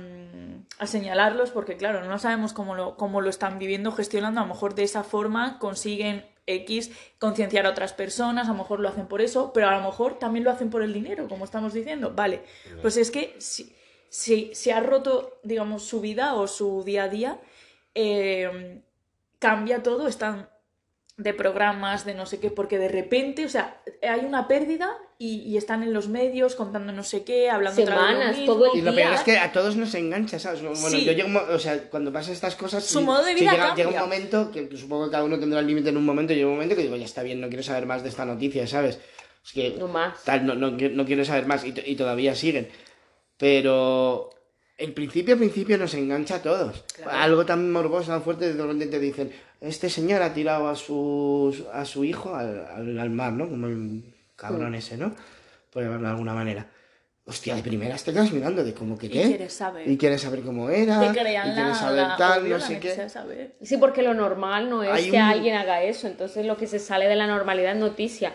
a señalarlos porque, claro, no sabemos cómo lo, cómo lo están viviendo, gestionando. A lo mejor de esa forma consiguen X concienciar a otras personas, a lo mejor lo hacen por eso, pero a lo mejor también lo hacen por el dinero, como estamos diciendo. Vale, pues es que si, si se ha roto, digamos, su vida o su día a día, eh, cambia todo, están de programas, de no sé qué, porque de repente, o sea, hay una pérdida y, y están en los medios contando no sé qué, hablando otra vez de lo
Semanas,
mismo.
todo el
Y lo
día.
peor es que a todos nos engancha, ¿sabes? Bueno,
Sí.
yo llego, o sea, cuando pasan estas cosas,
Su modo de vida
llega, llega un momento que supongo que cada uno tendrá el límite en un momento, llega un momento que digo, ya está bien, no quiero saber más de esta noticia, ¿sabes? Es que
No más.
tal, no, no, no quiero saber más y, y todavía siguen. Pero el principio, al principio nos engancha a todos. Algo tan morboso, tan fuerte, de repente te dicen, este señor ha tirado a su, a su hijo al, al, al mar, ¿no? Como el cabrón ese, ¿no? Por llamarlo de alguna manera. Hostia, de primeras te quedas mirando de cómo que
Y
qué.
quieres saber.
Y quieres saber cómo era.
Te crean
y quieres saber
la-
tal, no sé qué.
saber.
Sí, porque lo normal no es
Hay
que
un-
alguien haga eso, entonces lo que se sale de la normalidad es noticia.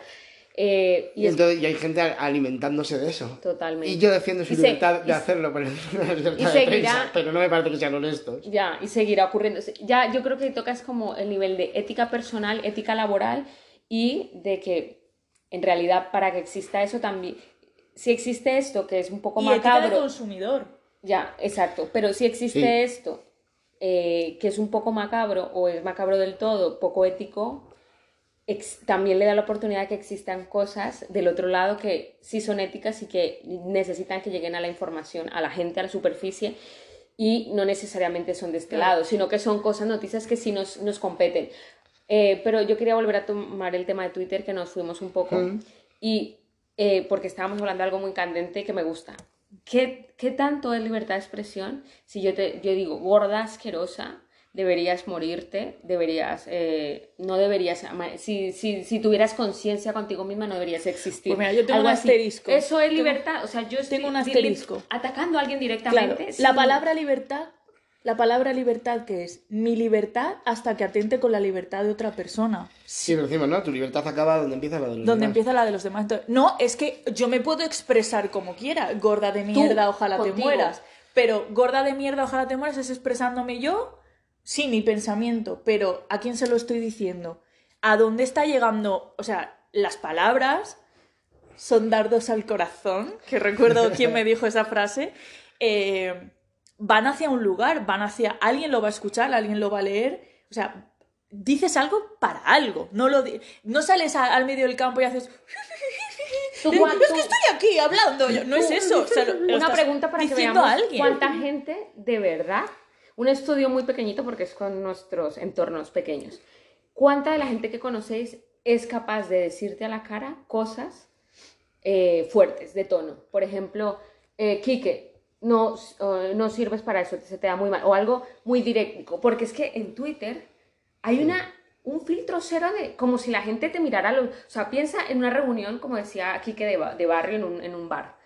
Eh, y
Y,
es
entonces, y hay gente alimentándose de eso.
totalmente.
Y yo defiendo su
Y
libertad de hacerlo por el- la libertad
y
de
seguirá-
prensa, pero no me parece que sean honestos.
Ya, y seguirá ocurriendo. Ya, yo creo que tocas como el nivel de ética personal, ética laboral y de que en realidad para que exista eso también, si existe esto que es un poco
Y ética de
macabro,
consumidor.
ya, exacto, pero si existe
Sí.
esto eh, que es un poco macabro o es macabro del todo, poco ético, también le da la oportunidad de que existan cosas del otro lado que sí son éticas y que necesitan que lleguen a la información, a la gente, a la superficie, y no necesariamente son de este
Claro.
lado, sino que son cosas, noticias que sí nos, nos competen. Eh, pero yo quería volver a tomar el tema de Twitter, que nos fuimos un poco,
Mm.
y eh, porque estábamos hablando de algo muy candente que me gusta. ¿Qué, ¿Qué tanto es libertad de expresión? Si yo, te, yo digo gorda, asquerosa, deberías morirte, deberías, eh, no deberías, si, si, si tuvieras conciencia contigo misma, no deberías existir.
Pues mira, yo tengo
Algo
un
así.
asterisco.
Eso es libertad, o sea, yo estoy
tengo un asterisco.
atacando a alguien
Claro,
directamente.
la palabra libertad, la palabra libertad que es mi libertad hasta que atente con la libertad de otra persona.
Sí, pero decimos, ¿no? Tu libertad acaba donde empieza la de los
Donde
demás.
empieza la de los demás. Entonces, no, es que yo me puedo expresar como quiera. Gorda de mierda, ojalá te mueras. Pero gorda de mierda, ojalá te mueras es expresándome yo, sí, mi pensamiento. Pero ¿a quién se lo estoy diciendo? ¿A dónde está llegando? O sea, las palabras son dardos al corazón, que recuerdo quién me dijo esa frase. eh, van hacia un lugar, van hacia. Alguien lo va a escuchar, alguien lo va a leer. O sea, dices algo para algo. No, lo di- no sales a- al medio del campo y haces.
Tú,
Es que estoy aquí hablando. No es eso. o sea, lo- lo
Una pregunta para que veamos
a alguien.
cuánta gente de verdad, un estudio muy pequeñito porque es con nuestros entornos pequeños, cuánta de la gente que conocéis es capaz de decirte a la cara cosas eh, fuertes, de tono. Por ejemplo, eh, Quique, no, no sirves para eso, se te da muy mal. O algo muy directo. Porque es que en Twitter hay una, un filtro cero de como si la gente te mirara. Los, o sea, piensa en una reunión, como decía Quique, de, ba- de barrio en un, en un bar.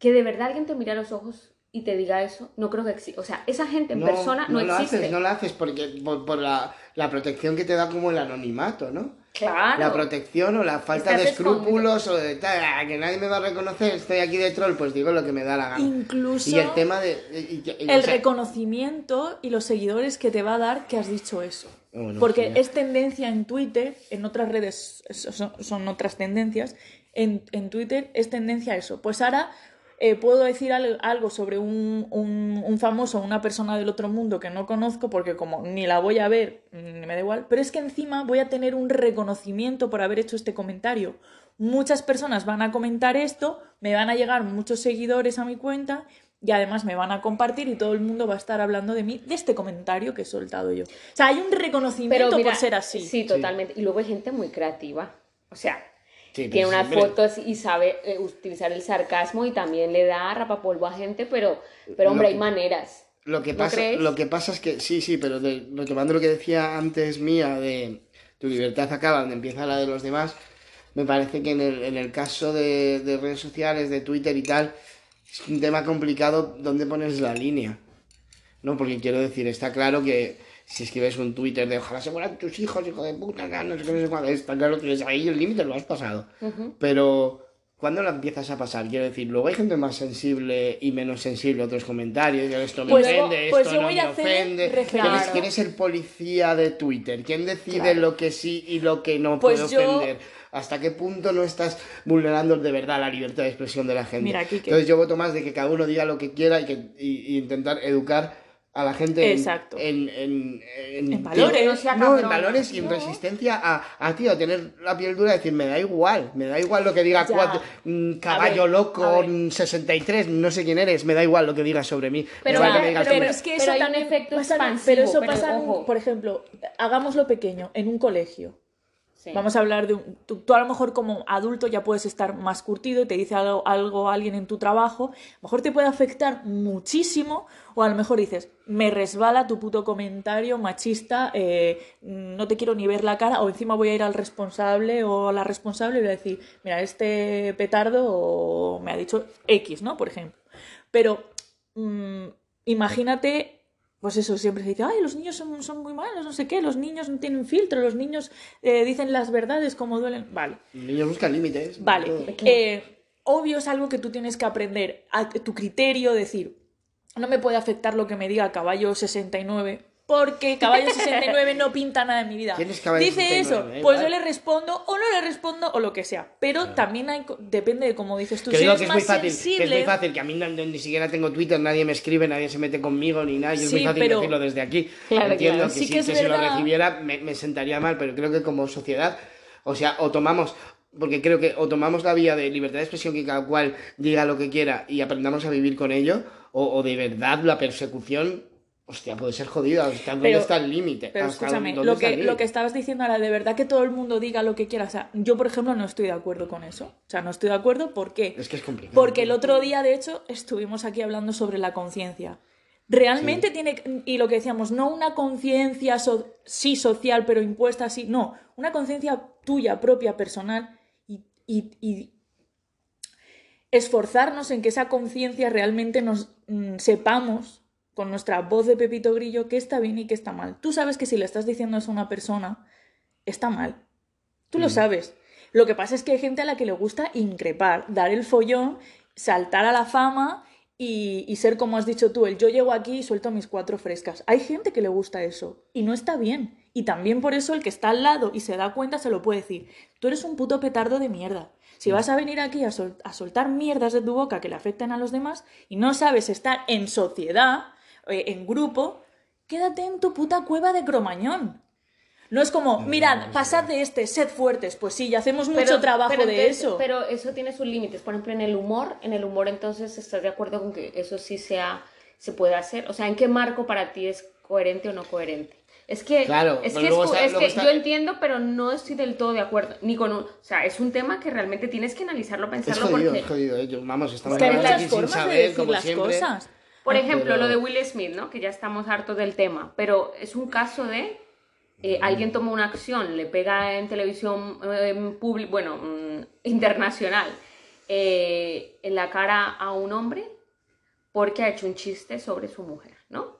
Que de verdad alguien te mire a los ojos y te diga eso, no creo que exista. O sea, esa gente en persona no,
lo
existe.
haces, no lo haces porque por, por la, la protección que te da como el anonimato, ¿no?
Claro.
La protección o la falta
Estás
de escrúpulos o de tal, ah, que nadie me va a reconocer, estoy aquí de troll, pues digo lo que me da la gana.
Incluso
Y el tema de... y- y- y-
el
o sea,
reconocimiento y los seguidores que te va a dar que has dicho eso.
Bueno,
Porque
sí.
es tendencia en Twitter, en otras redes son, son otras tendencias, en, en Twitter es tendencia a eso. Pues ahora eh, puedo decir al- algo sobre un, un, un famoso, una persona del otro mundo que no conozco, porque como ni la voy a ver, ni me da igual, pero es que encima voy a tener un reconocimiento por haber hecho este comentario. Muchas personas van a comentar esto, me van a llegar muchos seguidores a mi cuenta y además me van a compartir y todo el mundo va a estar hablando de mí, de este comentario que he soltado yo. O sea, hay un reconocimiento
mira,
por ser así.
Sí, totalmente. Y luego hay gente muy creativa. O sea,
sí,
tiene unas
siempre-
fotos y sabe eh, utilizar el sarcasmo y también le da rapapolvo a gente, pero, pero hombre, hay maneras.
Lo que,
¿No
pasa,
crees?
lo que pasa es que, sí, sí, pero de- retomando lo que decía antes mía de tu libertad acaba donde empieza la de los demás, me parece que en el, en el caso de, de redes sociales, de Twitter y tal, es un tema complicado donde pones la línea. ¿No? Porque quiero decir, está claro que si escribes un Twitter de ojalá se mueran tus hijos, hijo de puta, no sé qué, no sé cuándo, está claro que ahí el límite lo has pasado.
Ujú.
Pero, ¿cuándo lo empiezas a pasar? Quiero decir, luego hay gente más sensible y menos sensible a otros comentarios. Esto me
Pues-
ofende,
pues
esto no me ofende.
referencia-
¿Quién es,
Claro.
quién es el policía de Twitter? ¿Quién decide
Claro.
lo que sí y lo que no
Pues
puede
yo-
ofender? ¿Hasta qué punto no estás vulnerando de verdad la libertad de expresión de la gente?
Mira.
Entonces yo voto más de que cada uno diga lo que quiera y, que, y, y intentar educar a la gente en,
Exacto.
en, en, en-
En valores.
No sea
no, en valores y en resistencia a, a, tío, a tener la piel dura y decir, me da igual, me da igual lo que diga cuatro- mm, caballo
ver,
loco
a ver.
mm, 63, no sé quién eres, me da igual lo que digas sobre mí.
Pero
vale
pero-
sobre-
es que eso también
efecto
pasa-
expansivo,
Pero eso pasa, en un-
ojo.
por ejemplo, hagámoslo pequeño, en un colegio. Vamos a hablar de un... Tú, tú a lo mejor como adulto ya puedes estar más curtido y te dice algo, algo alguien en tu trabajo, a lo mejor te puede afectar muchísimo o a lo mejor dices, me resbala tu puto comentario machista, eh, no te quiero ni ver la cara o encima voy a ir al responsable o a la responsable y voy a decir, mira, este petardo me ha dicho X, ¿no? Por ejemplo. Pero mm, imagínate pues eso, siempre se dice, ay, los niños son, son muy malos, no sé qué, los niños no tienen filtro, los niños eh, dicen las verdades como duelen. Vale,
Los niños buscan límites.
vale. Eh, obvio es algo que tú tienes que aprender a tu criterio, decir, no me puede afectar lo que me diga Caballo 69, porque Caballo 69 no pinta nada en mi vida.
¿Quién es Caballo
Dice
69?
eso,
Eh,
pues yo
vale.
le respondo o no le respondo o lo que sea. Pero también hay, depende de cómo dices tú.
Que
si
digo
eres
que es muy
más
fácil, que
sensible,
es muy fácil, que a mí no- no- ni siquiera tengo Twitter, nadie me escribe, nadie se mete conmigo ni nada, y es muy
Sí,
fácil
pero-
decirlo desde aquí.
Claro,
Entiendo
claro.
que,
Sí
si,
que es
que si lo recibiera me, me sentaría mal, pero creo que como sociedad, o sea, o tomamos, porque creo que o tomamos la vía de libertad de expresión que cada cual diga lo que quiera y aprendamos a vivir con ello, o, o de verdad la persecución, hostia, puede ser jodida, hasta dónde
Pero-
está el límite.
Pero escúchame, lo que, lo que estabas diciendo ahora, de verdad que todo el mundo diga lo que quiera. O sea, yo, por ejemplo, no estoy de acuerdo con eso. O sea, no estoy de acuerdo, ¿por qué?
Es que es complicado.
Porque el otro día, de hecho, estuvimos aquí hablando sobre la conciencia. Realmente tiene, y lo que decíamos, no una conciencia so- sí social, pero impuesta así, no, una conciencia tuya, propia, personal, y, y- y esforzarnos en que esa conciencia realmente nos mm, sepamos con nuestra voz de Pepito Grillo qué está bien y qué está mal. Tú sabes que si le estás diciendo eso a una persona, está mal. Tú lo sabes. Lo que pasa es que hay gente a la que le gusta increpar, dar el follón, saltar a la fama y, y ser como has dicho tú, el yo llego aquí y suelto mis cuatro frescas. Hay gente que le gusta eso y no está bien. Y también por eso el que está al lado y se da cuenta se lo puede decir. Tú eres un puto petardo de mierda. Si vas a venir aquí a, sol- a soltar mierdas de tu boca que le afecten a los demás y no sabes estar en sociedad, en grupo, quédate en tu puta cueva de cromañón. No es como, mirad, pasad de este, sed fuertes. Pues sí, ya hacemos mucho
Pero-
trabajo
pero
de
entonces-
eso.
Pero eso tiene sus límites. Por ejemplo, en el humor, en el humor entonces estás de acuerdo con que eso sí sea, se puede hacer. O sea, ¿en qué marco para ti es coherente o no coherente? Es que,
Claro,
es que, es,
está-
es que
está-
yo entiendo, pero no estoy del todo de acuerdo. Ni con un, o sea, es un tema que realmente tienes que analizarlo,
Es
pensarlo
jodido,
porque,
es jodido. eh. Yo- Vamos, estamos
Es que hay
hablando
muchas
aquí sin
formas de
saber,
decir
como
las
siempre.
cosas.
Por ejemplo,
pero-
lo de Will Smith, ¿no? Que ya estamos hartos del tema, pero es un caso de eh, alguien toma una acción, le pega en televisión eh, en bueno, mm, internacional, eh, en la cara a un hombre porque ha hecho un chiste sobre su mujer, ¿no?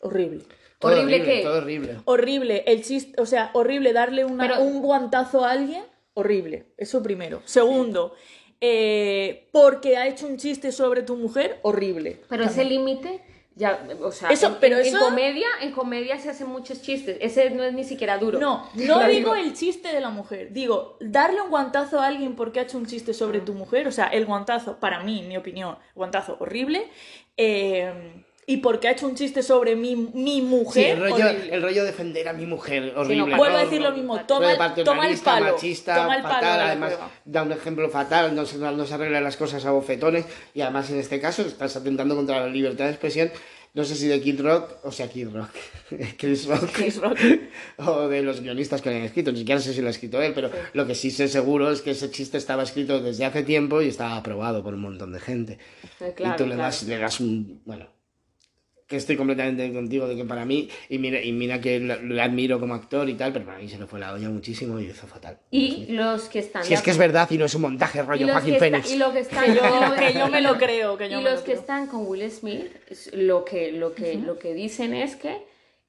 Horrible.
Todo
¿Horrible
todo horrible.
Horrible. El chiste, o sea, horrible darle una-
Pero-
un guantazo a alguien. Horrible. Eso primero. Segundo, eh, porque ha hecho un chiste sobre tu mujer. Horrible.
Pero ese límite, ya, o sea,
Eso-
en,
pero
en- en
eso-
comedia, en comedia se hacen muchos chistes, ese no es ni siquiera duro.
No, no
Lo
digo el chiste de la mujer. Digo, darle un guantazo a alguien porque ha hecho un chiste sobre tu mujer. O sea, el guantazo, para mí, mi opinión, guantazo horrible. eh, y porque ha hecho un chiste sobre mi, mi
Sí,
mujer.
el rollo, el rollo defender a mi mujer, horrible.
Vuelvo a
¿no?
decir lo mismo, toma el- toma el palo,
machista,
toma el palo
fatal,
la
además da un ejemplo fatal, no se, no se arreglan las cosas a bofetones y además en este caso estás atentando contra la libertad de expresión, no sé si de Kid Rock, o sea, Kid Rock, Chris Rock,
Chris Rock.
o de los guionistas que lo han escrito, ni siquiera sé si lo ha escrito él, pero lo que sí sé seguro es que ese chiste estaba escrito desde hace tiempo y estaba aprobado por un montón de gente.
Eh, claro,
y tú le
claro.
das, le das un. Bueno, que estoy completamente contigo de que para mí, y mira, y mira que le, le admiro como actor y tal, pero para mí se le fue la olla muchísimo y hizo fatal.
Y los que están...
Si es que es verdad y no es un montaje rollo
los
Joaquín Phoenix.
y lo que están
Que yo, que yo me lo creo. Que yo
y
me
los
lo
que
creo.
están con Will Smith, lo que, lo que, lo que dicen es que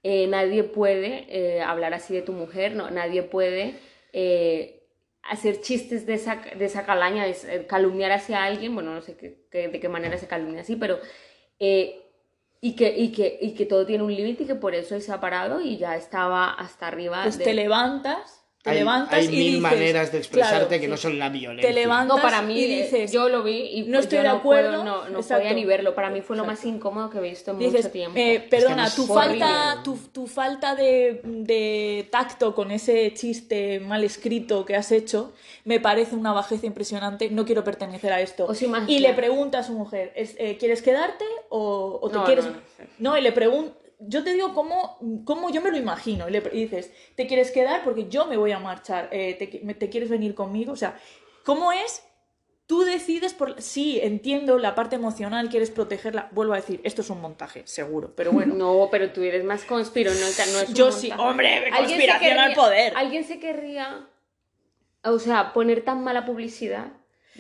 eh, nadie puede eh, hablar así de tu mujer, no, nadie puede eh, hacer chistes de esa, de esa calaña, de calumniar hacia alguien, bueno, no sé qué- qué- de qué manera se calumnia así, pero... eh, y que, y, que, y que todo tiene un límite y que por eso él se ha parado y ya estaba hasta arriba.
Pues
de-
te levantas, te
hay,
levantas
hay
y
mil
dices,
maneras de expresarte
claro,
que no son la violencia.
Te levantas
No, para mí,
y
eh,
dices,
yo lo vi y
no
pues
estoy
yo
de
no
acuerdo,
puedo, no, no
exacto.
podía ni verlo. Para mí fue lo más incómodo que he visto en
dices,
mucho tiempo.
eh, perdona,
Es que
tu, falta, tu, tu falta de, de tacto con ese chiste mal escrito que has hecho me parece una bajeza impresionante. No quiero pertenecer a esto. Y le pregunta a su mujer, eh, ¿quieres quedarte o, o te
No,
quieres...?
no, no sé.
No, y le pregunto... Yo te digo cómo, cómo yo me lo imagino. Y le y dices, ¿te quieres quedar? Porque yo me voy a marchar. eh, ¿te, qui- me- ¿Te quieres venir conmigo? O sea, ¿cómo es Tú decides por... Sí, entiendo la parte emocional, quieres protegerla. Vuelvo a decir, esto es un montaje, seguro, pero bueno.
No, pero tú eres más conspiro, no, no es un
Yo sí, hombre,
¿Alguien se
conspiración al
querría-
poder.
Alguien se querría, o sea, poner tan mala publicidad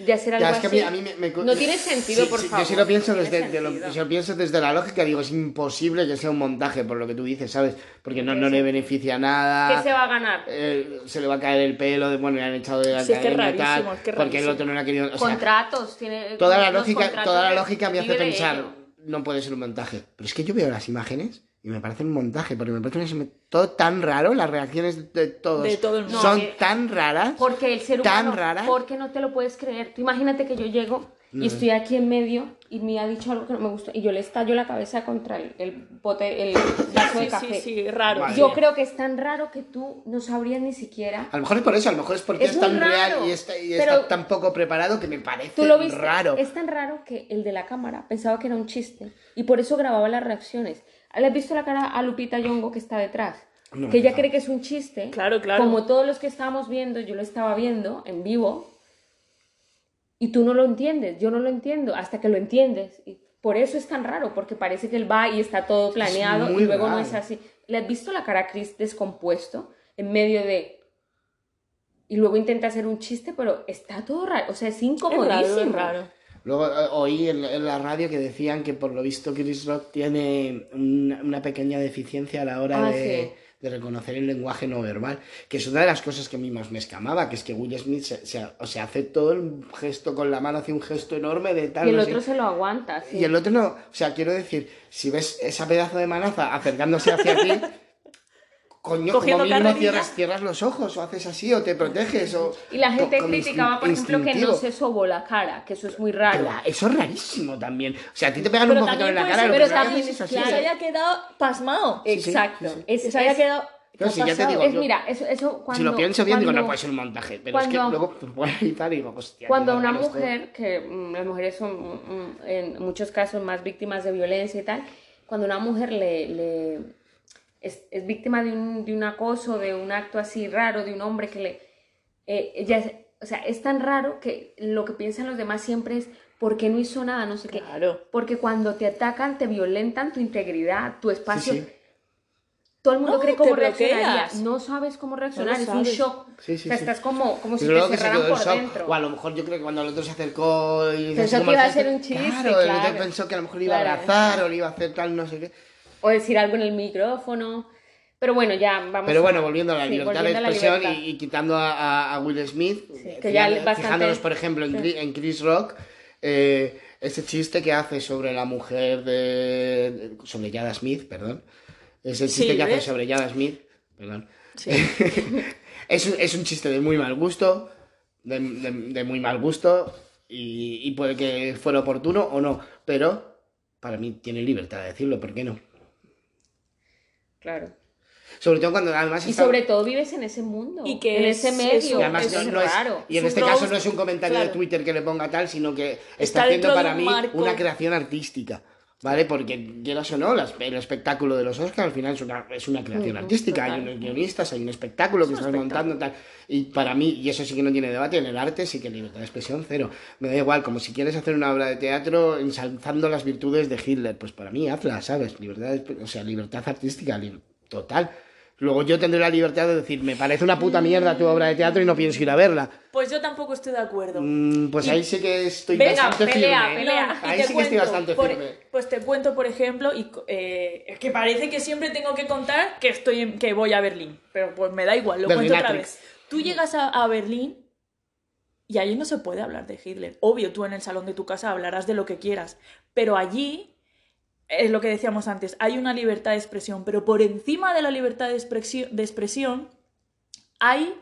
de hacer algo
Ya, es que a mí,
así.
a mí me, me-
No tiene sentido,
Sí,
por
sí,
favor.
Yo sí lo pienso
no
desde, de lo-
sentido.
si lo pienso desde la lógica, digo, es imposible que sea un montaje, por lo que tú dices, ¿sabes? Porque no,
¿Qué
no le beneficia nada.
¿Qué se va a ganar?
eh, se le va a caer el pelo, de, bueno, le han echado de la
Sí, es que es
y tal,
es que
porque el otro no le ha querido... O sea,
contratos, tiene
toda la lógica, toda la lógica me hace pensar, no puede ser un montaje. Pero es que yo veo las imágenes y me parece un montaje, porque me parece un- todo tan raro, las reacciones de todos
De todo el mundo.
son
No,
tan raras.
Porque el ser
tan
humano,
rara.
porque no te lo puedes creer. Tú imagínate que yo llego y estoy aquí en medio y me ha dicho algo que no me gusta y yo le estallo la cabeza contra el, el bote, el vaso de
Sí,
café.
sí, sí, raro.
Vale.
Yo creo que es tan raro que tú no sabrías ni siquiera.
A lo mejor es por eso, a lo mejor es porque
Es
es, tan
muy
real
raro,
y está, y
pero-
está tan poco preparado que me parece
Tú lo viste.
raro.
Es tan raro que el de la cámara pensaba que era un chiste y por eso grababa las reacciones. ¿Le has visto la cara a Lupita Yongo que está detrás?
No,
que ella
no.
cree que es un chiste.
Claro, claro.
Como todos los que estábamos viendo, yo lo estaba viendo en vivo y tú no lo entiendes, yo no lo entiendo hasta que lo entiendes. Y por eso es tan raro, porque parece que él va y está todo planeado y luego no es así. ¿Le has visto la cara a Chris descompuesto en medio de... Y luego intenta hacer un chiste, pero está todo raro, o sea, es
Es
incomodísimo.
raro, es raro.
Luego eh, oí en, en la radio que decían que por lo visto Chris Rock tiene una, una pequeña deficiencia a la hora
Ah,
de,
sí.
de reconocer el lenguaje no verbal, que es una de las cosas que a mí más me escamaba, que es que Will Smith se, se- o sea, hace todo el gesto con la mano, hace un gesto enorme de tal.
Y el
no sé
otro se lo aguanta, sí.
Y el otro no, o sea, quiero decir, si ves esa pedazo de manaza acercándose hacia ti, coño,
Cogiendo
como mínimo cierras, cierras los ojos o haces así o te proteges o...
Y la gente criticaba, por ejemplo, que no se sobó la cara, que eso es muy raro.
Eso es rarísimo también. O sea, a ti te pegan
Pero
un bofetón en la cara,
ser-
lo
pero
que
también es
así.
Que
claro.
se haya quedado pasmado.
Sí,
Exacto.
sí.
Es,
se haya
es-
quedado. ¿qué
No, si ya te digo,
es,
yo-
mira, eso, eso cuando...
si lo pienso bien, digo,
cuando-
no puede ser un montaje. Pero es
cuando-
que luego pues, voy a editar y digo, hostia.
Cuando una
esto.
mujer, que mm, las mujeres son mm, en muchos casos más víctimas de violencia y tal, cuando una mujer le, le- es, es víctima de un, de un acoso, de un acto así raro, de un hombre que le... eh, ella, o sea, es tan raro que lo que piensan los demás siempre es, ¿por qué no hizo nada? No sé qué.
Claro.
Porque cuando te atacan, te violentan tu integridad, tu espacio.
Sí, sí.
Todo el mundo
No,
cree cómo
bloqueas.
reaccionaría. No sabes cómo reaccionar,
lo
es un shock.
Sí, sí,
o sea,
sí.
estás como, como si
Pero
te
se
cerraran
quedó
por dentro.
O a lo mejor yo creo que cuando el otro se acercó y
Pensó que iba a hacer un chiste,
Claro, el otro
claro.
pensó que a lo mejor le iba a
Claro.
abrazar o le iba a hacer tal, no sé qué.
O decir algo en el micrófono. Pero bueno, ya vamos
Pero bueno, volviendo a la
sí,
libertad de expresión
libertad.
y, y quitando a, Will Smith,
Sí,
eh,
que ya bastante-
fijándonos, por ejemplo, en,
sí.
Chris- en Chris Rock, eh, ese chiste que hace sobre la mujer de... sobre Yada Smith, perdón. Ese chiste que hace sobre Yada Smith, perdón. Es, un, es un chiste de muy mal gusto, de, de- de muy mal gusto, y, y puede que fuera oportuno o no, pero para mí tiene libertad de decirlo, ¿por qué no?
Claro.
Sobre todo cuando además
Y
está-
sobre todo vives en ese mundo.
Y que
en
es-
ese medio.
Y además
es
no- no es-
raro.
y en
Es
este
un
caso no es un comentario de. Twitter que le ponga tal, sino que está,
Está
haciendo para mí
marco.
una creación artística. ¿Vale? Porque quieras o no, las- el espectáculo de los Oscars al final es una, es una creación
Ujú,
artística. Hay unos guionistas, hay un espectáculo que
Es
estás montando. Tal. Y para mí, y eso sí que no tiene debate, en el arte sí que libertad de expresión cero. Me da igual, como si quieres hacer una obra de teatro ensalzando las virtudes de Hitler, pues para mí hazla, ¿sabes? Libertad, o sea, libertad artística, total. Luego yo tendré la libertad de decir, me parece una puta mierda tu obra de teatro y no pienso ir a verla.
Pues yo tampoco estoy de acuerdo.
Mm, pues ahí sí que estoy
Venga,
bastante
pelea,
firme. ¿eh?
pelea.
Ahí sí que estoy
cuento,
bastante
por-
firme.
Pues te cuento, por ejemplo, y eh, es que parece que siempre tengo que contar que estoy en- que voy a Berlín, pero pues me da igual, lo cuento otra vez. Tú llegas a, a Berlín y allí no se puede hablar de Hitler. Obvio, tú en el salón de tu casa hablarás de lo que quieras, pero allí es lo que decíamos antes, hay una libertad de expresión, pero por encima de la libertad de expresión, de expresión hay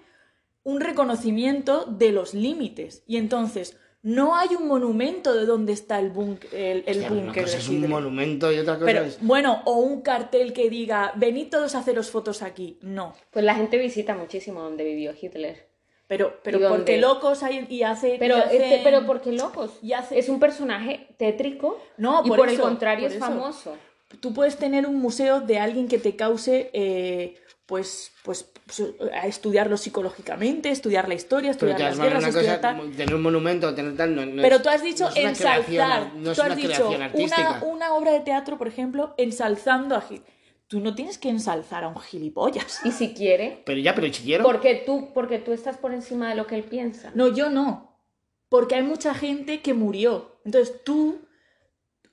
un reconocimiento de los límites. Y entonces, no hay un monumento de dónde está el búnker el, búnker
es un monumento y otra cosa
Pero,
es...
bueno, o un cartel que diga, venid todos a haceros fotos aquí. No.
Pues la gente visita muchísimo donde vivió Hitler.
Pero, pero porque locos hay y hace.
Pero,
y hacen-
este, pero porque locos.
y hace-
Es un personaje tétrico
No,
y
por
por, el contrario
por
es
eso.
famoso.
Tú puedes tener un museo de alguien que te cause. eh, pues, pues, pues, a estudiarlo psicológicamente, estudiar la historia,
Pero
estudiar
te
las guerras,
una
estudiar
cosa,
tal.
tener un monumento, tener tal, no, no
Pero
es-
tú has dicho
no
ensalzar.
creación,
tú has
una
dicho una, una obra de teatro, por ejemplo, ensalzando a Hitler. Tú no tienes que ensalzar a un gilipollas.
Y si quiere,
Pero ya, pero si quiero...
porque tú, porque tú estás por encima de lo que él piensa.
No, yo no. porque hay mucha gente que murió. Entonces tú...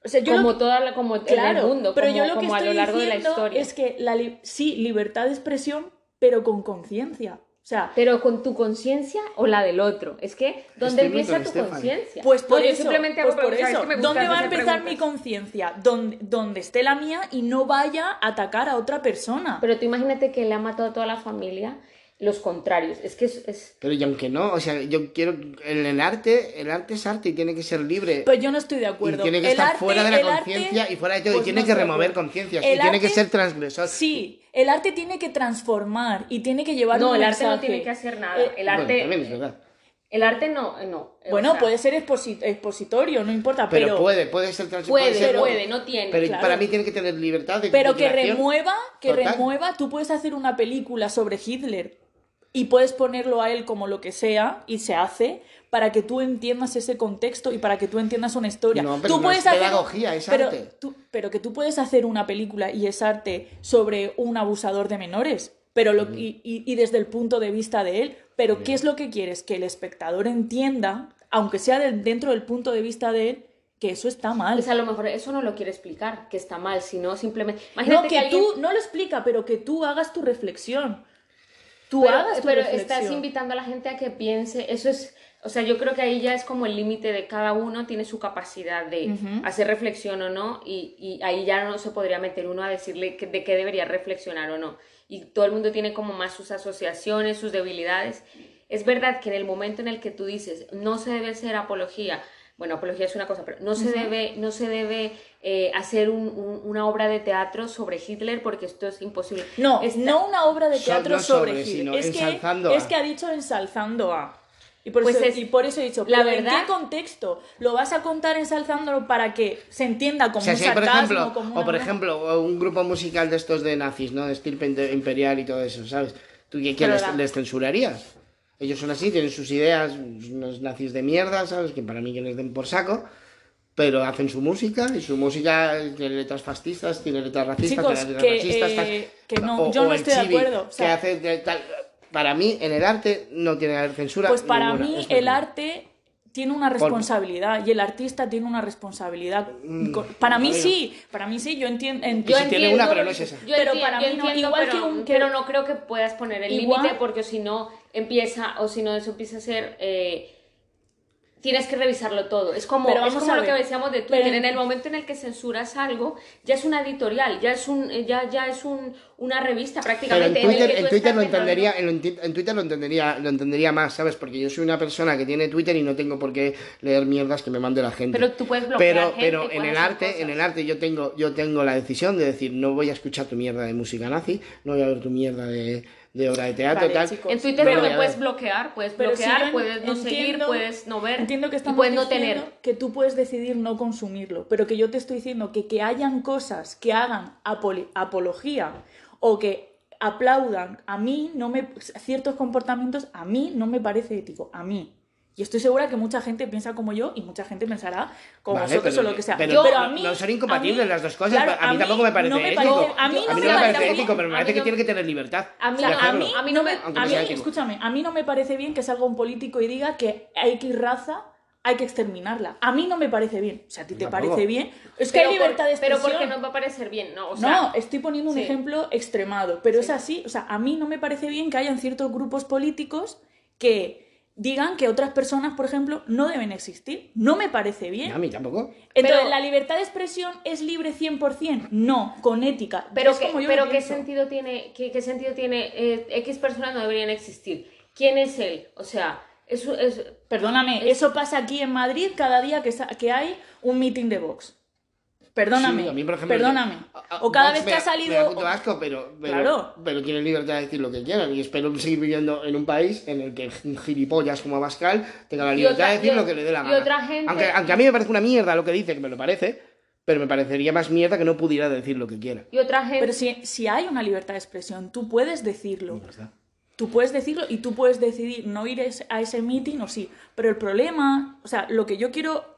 O sea, yo
como
lo,
toda la, como en el mundo,
pero
como,
yo lo que
como a lo largo de la historia.
es que la li- sí, libertad de expresión, pero con conciencia. O sea,
Pero con tu conciencia o la del otro. Es que, ¿dónde
Estoy
empieza tu conciencia?
Pues por
No, yo
eso,
simplemente
pues por eso.
es que me gusta
¿Dónde va a empezar mi conciencia? Donde, donde esté la mía y no vaya a atacar a otra persona.
Pero tú imagínate que le ha matado a toda la familia, los contrarios. Es que es... es-
Pero y aunque no, o sea, yo quiero. En el arte, el arte es arte y tiene que ser libre.
Pues yo no estoy de
y
acuerdo.
tiene que
El
estar
arte-
fuera de la conciencia y fuera de todo.
pues
y tiene
no
que remover conciencias. Y tiene que ser transgresor.
Sí, el arte tiene que transformar y tiene que llevar
No,
un
el arte no tiene que hacer nada.
Eh,
el
Bueno,
arte...
también es verdad.
El arte no, eh, no. eh,
Bueno,
o sea,
puede ser exposi- expositorio, no importa,
Pero,
pero,
puede, puede ser trans-
Puede,
ser-
puede, no tiene.
Pero
claro.
para mí tiene que tener libertad de
pero que remueva, que
Total.
remueva, tú puedes hacer una película sobre Hitler y puedes ponerlo a él como lo que sea y se hace para que tú entiendas ese contexto y para que tú entiendas una historia.
No, pero
tú
no es
hacer
pedagogía, es
pero,
arte.
tú- pero que tú puedes hacer una película y es arte sobre un abusador de menores. Pero lo, y, y- y desde el punto de vista de él, pero ¿qué es lo que quieres? Que el espectador entienda, aunque sea del- dentro del punto de vista de él, que eso está mal.
Pues a lo mejor eso no lo quiere explicar, que está mal, sino simplemente...
No,
Imagínate
que,
alguien-
tú no lo explica, pero que tú hagas tu reflexión. Tú
pero,
hagas tu
pero
reflexión.
estás invitando a la gente a que piense, eso es, o sea, yo creo que ahí ya es como el límite de cada uno tiene su capacidad de hacer reflexión o no, y, y ahí ya no se podría meter uno a decirle que- de qué debería reflexionar o no. Y todo el mundo tiene como más sus asociaciones, sus debilidades. Es verdad que en el momento en el que tú dices no se debe hacer apología, bueno, apología es una cosa, pero no se debe, no se debe eh, hacer un- un- una obra de teatro sobre Hitler porque esto es imposible.
No,
Está-
no una obra de
So-
teatro
no
sobre,
sobre,
Hitler. es que,
ensalzando
es
a.
que ha dicho ensalzando a. Y por,
Pues
eso,
es-
y por eso he dicho,
la
¿pero ¿en
verdad-
qué contexto? ¿Lo vas a contar ensalzándolo para que se entienda como
O sea,
un
si hay, por
sarcasmo?
ejemplo,
como
o por ejemplo, un grupo musical de estos de nazis, ¿no? De estirpe imperial y todo eso, ¿sabes? ¿Tú qué, qué les, les censurarías? Ellos son así, tienen sus ideas, unos nazis de mierda, ¿sabes? Que para mí que les den por saco, pero hacen su música y su música tiene letras fascistas, tiene letras racistas,
Chicos,
tiene letras
que,
racistas,
eh, que no, yo no estoy de
chibi,
acuerdo, o sea-
que hace de tal- Para mí, en el arte no tiene que haber censura.
Pues para
ninguna,
mí el arte tiene una responsabilidad y el artista tiene una responsabilidad. Co- Para mí
Mm, bueno.
sí, para mí sí, yo entiendo.
Yo
si tiene una, pero no es esa.
Yo
Pero para mí no,
entiendo,
igual
pero,
que un- que-
pero no creo que puedas poner el límite porque si no empieza o si no eso empieza a ser eh, tienes que revisarlo todo. Es como,
Pero
es
vamos
como
a
lo que decíamos de Twitter.
Pero-
En el momento en el que censuras algo, ya es una editorial, ya es un, eh, ya, ya es un, una revista
Pero
prácticamente.
en
el
Twitter,
tú
en Twitter lo entendería, en, en en Twitter lo entendería, lo entendería más, ¿sabes? Porque yo soy una persona que tiene Twitter y no tengo por qué leer mierdas que me mande la gente.
Pero tú puedes bloquear
pero,
gente,
pero en el arte,
cosas.
en el arte yo tengo, yo tengo la decisión de decir, no voy a escuchar tu mierda de música nazi, no voy a ver tu mierda de, de obra de teatro,
Vale,
tal.
chicos.
En Twitter también puedes bloquear, puedes
Pero
bloquear, puedes no seguir, puedes no ver
Entiendo que
y
estamos
puedes no tener.
que tú puedes decidir no consumirlo, pero que yo te estoy diciendo que que hayan cosas que hagan apoli- apología o que aplaudan a mí no me ciertos comportamientos a mí no me parece ético, a mí. Y estoy segura que mucha gente piensa como yo y mucha gente pensará como
Vale,
vosotros
pero-
o lo que sea.
pero
Yo-
no- no son incompatibles
a mí-
las dos cosas,
claro,
a mí tampoco me parece
no
ético.
a mí no,
a mí
me
no me
parece
ético, pero me
a
parece
mí
que
no-
tiene que tener libertad.
A mí a mí- a mí no me-
a mí,
sea
escúchame, a mí no me parece bien que salga un político y diga que a X raza hay que exterminarla. A mí no me parece bien. Si a ti te
Tampoco.
parece bien, es que
Pero
hay
por-
libertad de expresión.
Pero porque no va a parecer bien, no, o sea,
no, estoy poniendo un
sí.
ejemplo extremado, pero es
Sí.
así. O sea, a mí no me parece bien que hayan ciertos grupos políticos que digan que otras personas, por ejemplo, no deben existir. No me parece bien.
A mí tampoco.
Entonces,
Pero-
¿la libertad de expresión es libre 100%? No, con ética.
pero,
Es
que-
como yo
pero
lo
qué sentido tiene, qué, qué sentido tiene eh, X personas no deberían existir. ¿Quién es él? O sea, es, es
Perdóname, eso pasa aquí en Madrid cada día que, que hay un meeting de Vox. Perdóname,
Sí, a mí, por ejemplo,
perdóname.
yo- a- a-
o cada vez
me
que ha
da- Me da
salido...
puto asco, pero, pero,
Claro.
pero tienen libertad de decir lo que quieran. Y espero seguir viviendo en un país en el que gilipollas como Abascal tenga la
Y
libertad
otra-
de decir
y-
lo que le dé la
y
gana.
otra gente-
Aunque, aunque a mí me parece una mierda lo que dice, que me lo parece, pero me parecería más mierda que no pudiera decir lo que quiera.
y otra gente
Pero si, si hay una libertad de expresión, tú puedes decirlo. Tú puedes decirlo y tú puedes decidir no ir a ese meeting o sí. Pero el problema, o sea, lo que yo quiero,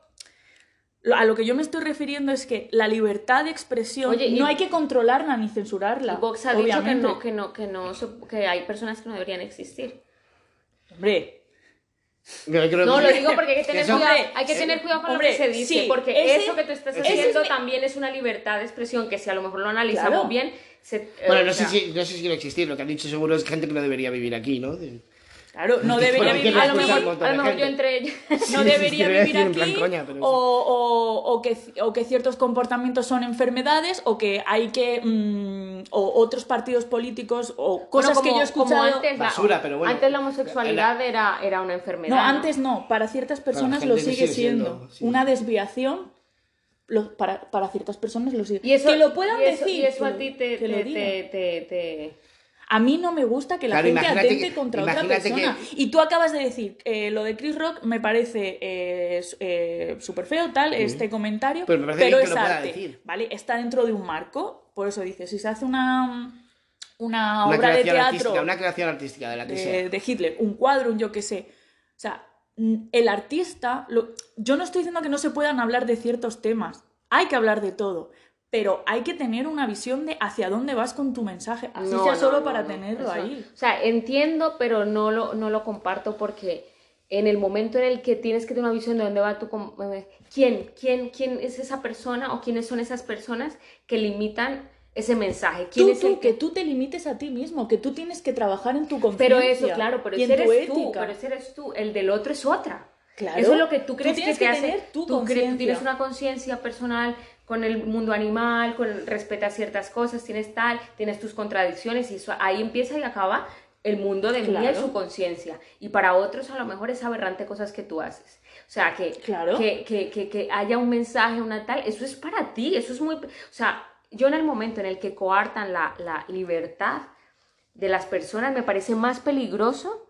a lo que yo me estoy refiriendo es que la libertad de expresión
Oye, y-
no hay que controlarla ni censurarla.
y Vox ha dicho que no, que no, que no, que hay personas que no deberían existir.
Hombre,
Yo creo
No,
que-
lo digo porque hay que tener
eso-
cuidado,
Hombre,
hay que tener cuidado con
hombre,
lo que se dice,
sí,
porque
ese-
eso que tú estás
es
haciendo
mi-
también es una libertad de expresión que si a lo mejor lo analizamos
Claro.
bien, se, eh,
Bueno,
o
no sé, si, no sé si quiere existir. Lo que han dicho seguro es gente que no debería vivir aquí, ¿no? De-
Claro, no debería vivir
a lo mejor, a lo mejor yo entre ellas.
no
Sí,
debería vivir aquí
plan coña,
o, o- o que, o que ciertos comportamientos son enfermedades o que hay que mm, o otros partidos políticos o cosas
Bueno,
que yo he
como- como
escuchado
antes, la-
Basura, pero bueno.
Antes la homosexualidad era, era una enfermedad.
no antes no para ciertas personas
gente
lo sigue
sigue
siendo,
siendo, sí.
una desviación lo- para, para ciertas personas lo sigue
Y eso,
que lo puedan
y eso-
decir
Y eso a ti te, te- te-
A mí no me gusta que la
Claro,
gente atente
que-
contra otra persona.
que-
Y tú acabas de decir, eh, lo de Chris Rock me parece eh, s- eh, súper feo, tal, este comentario,
Pero me que
es
pueda
arte,
decir.
¿vale? Está dentro de un marco, por eso dice, si se hace una, una,
Una
obra de teatro
una creación artística de la que sea.
de, de Hitler, un cuadro, un yo qué sé. O sea, el artista, lo- yo no estoy diciendo que no se puedan hablar de ciertos temas, hay que hablar de todo, pero hay que tener una visión de hacia dónde vas con tu mensaje, así
No,
sea
no,
solo
no,
para tenerlo
eso-
ahí.
O sea, entiendo, pero no lo, no lo comparto porque en el momento en el que tienes que tener una visión de dónde va tu... eh, ¿Quién? ¿Quién, quién es esa persona o quiénes son esas personas que limitan ese mensaje? ¿Quién
Tú,
es
tú,
el
que tú te limites a ti mismo, que tú tienes que trabajar en tu conciencia.
Pero eso, claro, pero ese eres tú,
ética.
pero ese eres tú, el del otro es otra.
Claro.
Eso es lo que tú
Tú
crees
tienes
que te
que
hace.
tener tu
tú, crees- tú tienes una conciencia personal con el mundo animal, con respetas ciertas cosas, tienes tal, tienes tus contradicciones y eso ahí empieza y acaba el mundo de Mía y
Claro.
su conciencia. Y para otros a lo mejor es aberrante cosas que tú haces. O sea, que,
Claro.
que, que, que, que haya un mensaje, una tal, eso es para ti, eso es muy... O sea, yo en el momento en el que coartan la, la libertad de las personas me parece más peligroso,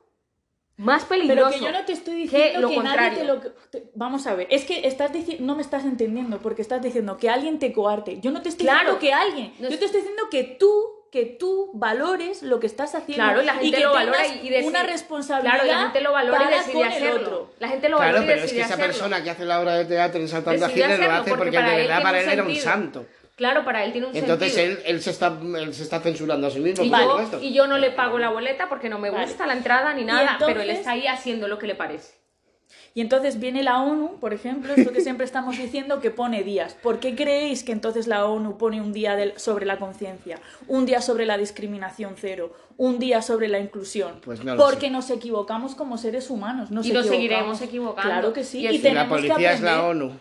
más peligroso.
Pero que yo no te estoy
que
diciendo
lo
que, nadie
contrario.
te lo... te- Vamos a ver, es que estás dici- no me estás entendiendo porque estás diciendo que alguien te coarte. Yo no te estoy
Claro.
diciendo que alguien,
No
yo
es-
te estoy diciendo que tú que tú valores lo que estás haciendo
Claro, y la gente
que
lo valora y, decide-
una responsabilidad
Claro, y la gente lo valora y decide hacerlo.
otro.
La gente lo
Claro,
valora y
pero es que esa persona que hace la obra de teatro a
Decide
Hitler lo
hacerlo,
hace
porque
porque, de verdad para él era un santo.
Claro, para él tiene un
Entonces
sentido.
él, él, se está, él se está censurando a sí mismo,
y,
por
yo,
supuesto.
y yo no le pago la boleta porque no me
Vale.
gusta la entrada ni nada,
entonces-
pero él está ahí haciendo lo que le parece.
Y entonces viene la ONU, por ejemplo, esto que siempre estamos diciendo, que pone días. ¿Por qué creéis que entonces la ONU pone un día del- sobre la conciencia, un día sobre la discriminación cero, un día sobre la inclusión?
Pues no lo
Porque
sé.
nos equivocamos como seres humanos. Nos
Y nos seguiremos equivocando.
Claro que sí.
Y
Y,
es-
Y la
tenemos que
policía es la
aprender.
ONU.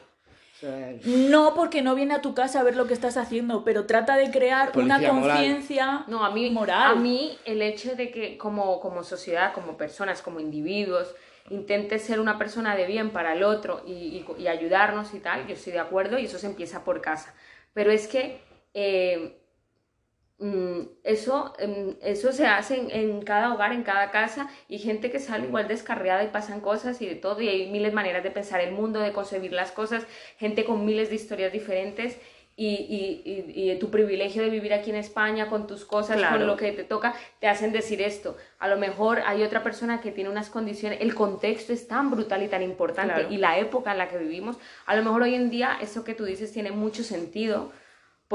No, porque no viene a tu casa a ver lo que estás haciendo, pero trata de crear una
Policía
conciencia
No, a mí,
moral.
a mí el hecho de que como, como sociedad, como personas, como individuos, intentes ser una persona de bien para el otro y, y- y ayudarnos y tal, yo estoy de acuerdo y eso se empieza por casa. Pero es que eh, eso, em, eso se hace en, en cada hogar, en cada casa, y gente que sale igual descarriada y pasan cosas y de todo, y hay miles de maneras de pensar el mundo, de concebir las cosas, gente con miles de historias diferentes. Y, y, y, y tu privilegio de vivir aquí en España con tus cosas,
Claro.
con lo que te toca, te hacen decir esto. A lo mejor hay otra persona que tiene unas condiciones, el contexto es tan brutal y tan importante
Claro.
y la época en la que vivimos, a lo mejor hoy en día eso que tú dices tiene mucho sentido,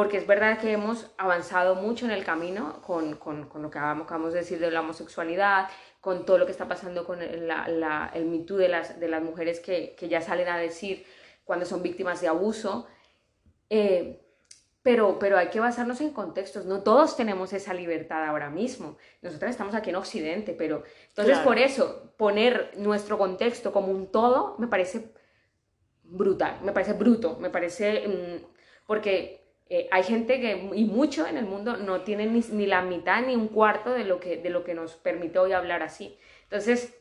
porque es verdad que hemos avanzado mucho en el camino con, con, con lo que acabamos, de decir de la homosexualidad, con todo lo que está pasando con el, la, la- el Me Too de las, de las mujeres que, que ya salen a decir cuando son víctimas de abuso. Eh, pero, pero hay que basarnos en contextos. No todos tenemos esa libertad ahora mismo. Nosotros estamos aquí en Occidente, pero entonces
Claro.
por eso poner nuestro contexto como un todo me parece brutal, me parece bruto, me parece mm, porque eh, hay gente que y mucho en el mundo no tiene ni, ni la mitad ni un cuarto de lo que de lo que nos permite hoy hablar así. Entonces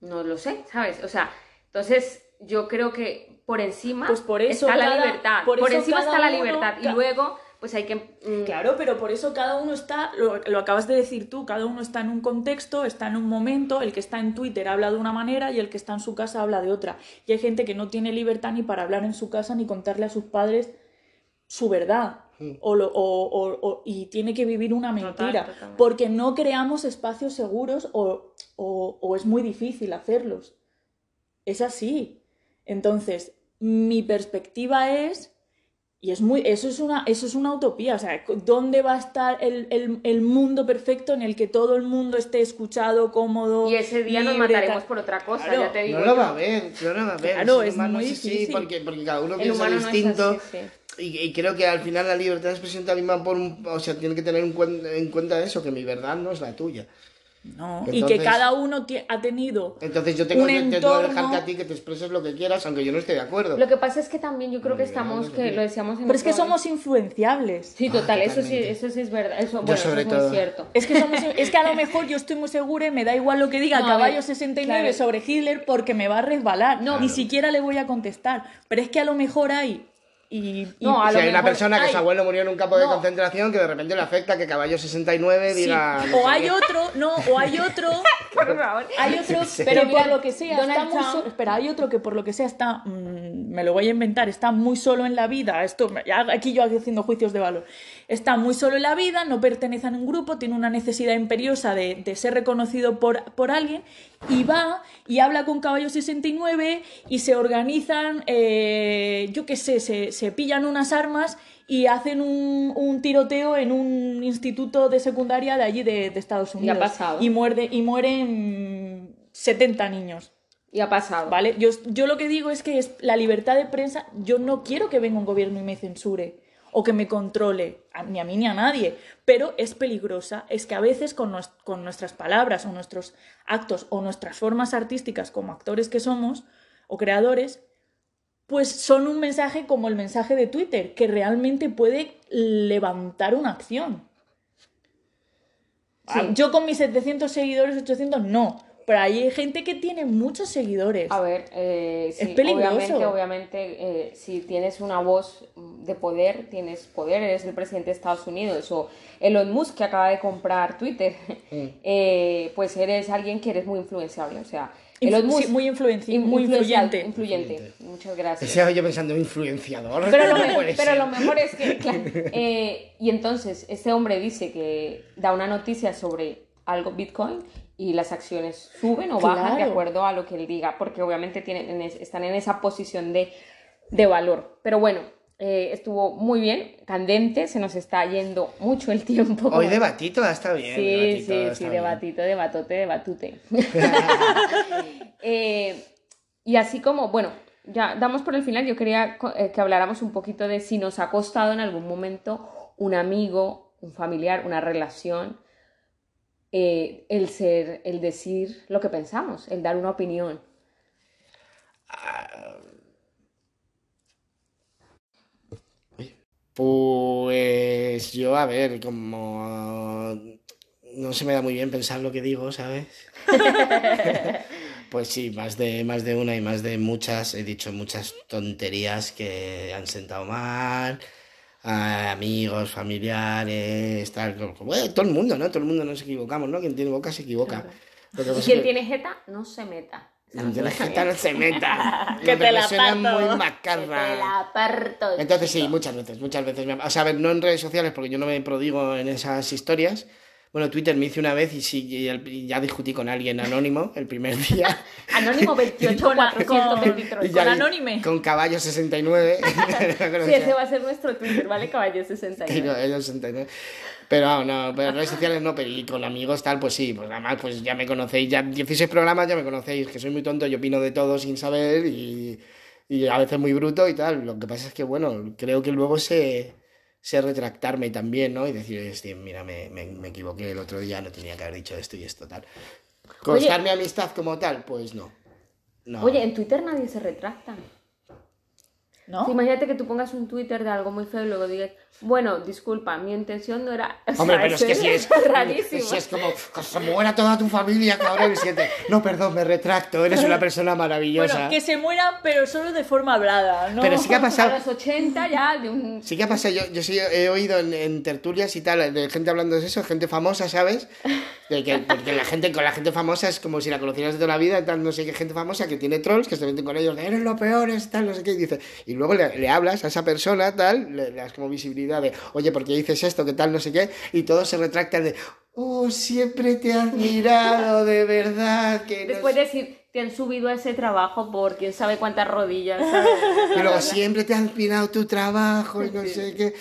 no lo sé, ¿sabes? O sea, entonces yo creo que por encima
Pues por eso
está la libertad,
por
encima está la libertad y luego pues hay que mm,
Claro, pero por eso cada uno está, lo, lo acabas de decir tú, cada uno está en un contexto, está en un momento, el que está en Twitter habla de una manera y el que está en su casa habla de otra. Y hay gente que no tiene libertad ni para hablar en su casa ni contarle a sus padres su verdad. O lo- o- o- o- y tiene que vivir una mentira. porque no creamos espacios seguros o, o- o es muy difícil hacerlos. Es así. Entonces, mi perspectiva es Y es muy, eso es una, eso es una utopía. O sea, ¿dónde va a estar el, el- el mundo perfecto en el que todo el mundo esté escuchado, cómodo?
Y ese día nos mataremos
tal?
por otra cosa,
Claro.
ya te digo.
No lo va a ver, no lo va a ver.
Claro, es
humano
muy difícil.
porque, porque cada uno
El
piensa
humano no es
distinto.
así, sí.
Y, y creo que al final la libertad de expresión también va por un... O sea, tiene que tener en cuenta, en cuenta eso, que mi verdad no es la tuya.
No, y que
Entonces-
cada uno ha tenido
Entonces yo tengo
Un
que tengo que
entorno-
dejarte a ti que te expreses lo que quieras, aunque yo no esté de acuerdo.
Lo que pasa es que también yo creo que
Muy bien,
estamos,
no
que lo decíamos en
Pero es que somos influenciables.
Sí, total,
Ah,
eso sí, eso sí es verdad. Eso, bueno,
sobre
eso es
todo.
muy cierto.
Es que, somos, es que a lo mejor yo estoy muy segura y me da igual lo que diga
No,
Caballo
ver,
69
claro.
sobre Hitler porque me va a resbalar.
No.
Ni siquiera le voy a contestar. Pero es que a lo mejor hay. Y, y-
No, a
si hay una
mejor
persona que
hay-
su abuelo murió en un campo de
No.
concentración que de repente le afecta que Caballo 69
sí.
diga... no
O hay
qué.
otro, no, o hay otro.
Por favor.
Hay otro,
Sí.
pero por
mira,
lo que sea
Donald
está muy solo. Espera, hay otro que por lo que sea está. mm, me lo voy a inventar, está muy solo en la vida. Esto, aquí yo haciendo juicios de valor. Está muy solo en la vida, no pertenece a un grupo, tiene una necesidad imperiosa de, de ser reconocido por, por alguien y va y habla con Caballo 69 y se organizan, eh, yo qué sé, se, se pillan unas armas y hacen un, un tiroteo en un instituto de secundaria de allí de, de Estados
Y ha
Unidos.
pasado.
Y, muerde, y mueren 70 niños.
Y ha pasado.
¿Vale? Yo, yo lo que digo es que es la libertad de prensa, yo no quiero que venga un gobierno y me censure o que me controle, ni a mí ni a nadie, pero es peligrosa. Es que a veces con, nues- con nuestras palabras o nuestros actos o nuestras formas artísticas como actores que somos o creadores, pues son un mensaje como el mensaje de Twitter, que realmente puede levantar una acción.
Sí.
Ah, Yo con mis 700 seguidores, 800, no. Pero hay gente que tiene muchos seguidores.
A ver, eh, sí,
Es peligroso.
obviamente, obviamente, eh, si tienes una voz de poder, tienes poder, eres el presidente de Estados Unidos o Elon Musk que acaba de comprar Twitter,
Mm.
eh, pues eres alguien que eres muy influenciable, o sea,
Influ-
Elon Musk
sí, muy influenci-
in-
muy influyente.
influyente. Muchas gracias.
Estaba yo pensando influenciador.
Pero lo, me- pero lo mejor es que, claro, eh, y entonces este hombre dice que da una noticia sobre algo Bitcoin y las acciones suben o bajan de acuerdo a lo que él diga, porque obviamente tienen, en es- están en esa posición de, de valor. Pero bueno, eh, estuvo muy bien, candente, se nos está yendo mucho el tiempo.
Hoy debatito está bien.
Sí,
debatito
sí, sí,
bien.
debatito, debatote, debatute. Eh, y así como, bueno, ya damos por el final, yo quería eh, que habláramos un poquito de si nos ha costado en algún momento un amigo, un familiar, una relación, eh, el ser, el decir lo que pensamos, el dar una opinión.
Pues yo, a ver, como no se me da muy bien pensar lo que digo, ¿sabes? Pues sí, más de, más de una y más de muchas, he dicho muchas tonterías que han sentado mal, a amigos, familiares, tal, como- eh, todo el mundo, ¿no? Todo el mundo nos equivocamos, ¿no? Quien tiene boca se equivoca. Que
Y quien
que-
tiene jeta, no se meta.
Quien tiene jeta no se meta.
Que te la parto.
muy
Que te
macarra.
la parto,
Entonces sí,
chico.
muchas veces, muchas veces. me O sea, a ver, no en redes sociales porque yo no me prodigo en esas historias. Bueno, Twitter me hice una vez y sí, y ya discutí con alguien anónimo el primer día.
Anónimo 28
Con-
423.
Y ya
Con Anónime.
Con caballo 69.
Sí, ese va a ser nuestro Twitter, ¿vale? Caballo 69.
Y no, ellos 69. Pero no, pero redes sociales no, pero y con amigos tal, pues sí, pues además pues ya me conocéis, ya 16 programas ya me conocéis, que soy muy tonto, yo opino de todo sin saber y, y a veces muy bruto y tal. Lo que pasa es que, bueno, creo que luego sé, sé retractarme también, ¿no? Y decir, "Hostia, mira, me, me, me equivoqué el otro día, no tenía que haber dicho esto y esto tal. ¿Costarme amistad como tal? Pues no. no.
Oye, en Twitter nadie se retracta.
¿No?
Sí, imagínate que tú pongas un Twitter de algo muy feo y luego digas, bueno, disculpa, mi intención no era. O
Hombre,
sea,
pero es que si es,
rarísimo.
si es como que se muera toda tu familia, cabrón, y siente, no, perdón, me retracto, eres una persona maravillosa.
Bueno, que se mueran, pero solo de forma hablada, ¿no?
Pero sí que ha
A
pasado,
los 80 ya de un.
sí que ha pasado, yo, yo sí he oído en, en tertulias y tal, de gente hablando de eso, gente famosa, ¿sabes? De que, porque la gente, con la gente famosa es como si la conocieras de toda la vida, tal, no sé qué gente famosa que tiene trolls, que se meten con ellos, de eres lo peor, es tal, no sé qué, y dice, y luego le, le hablas a esa persona, tal, le, le das como visibilidad de, oye, ¿por qué dices esto, qué tal, no sé qué? Y todos se retractan de, oh, siempre te he admirado, de verdad. Que no
Después de decir, te han subido a ese trabajo por quién sabe cuántas rodillas. ¿sabes?
Luego siempre te ha admirado tu trabajo y no sé qué.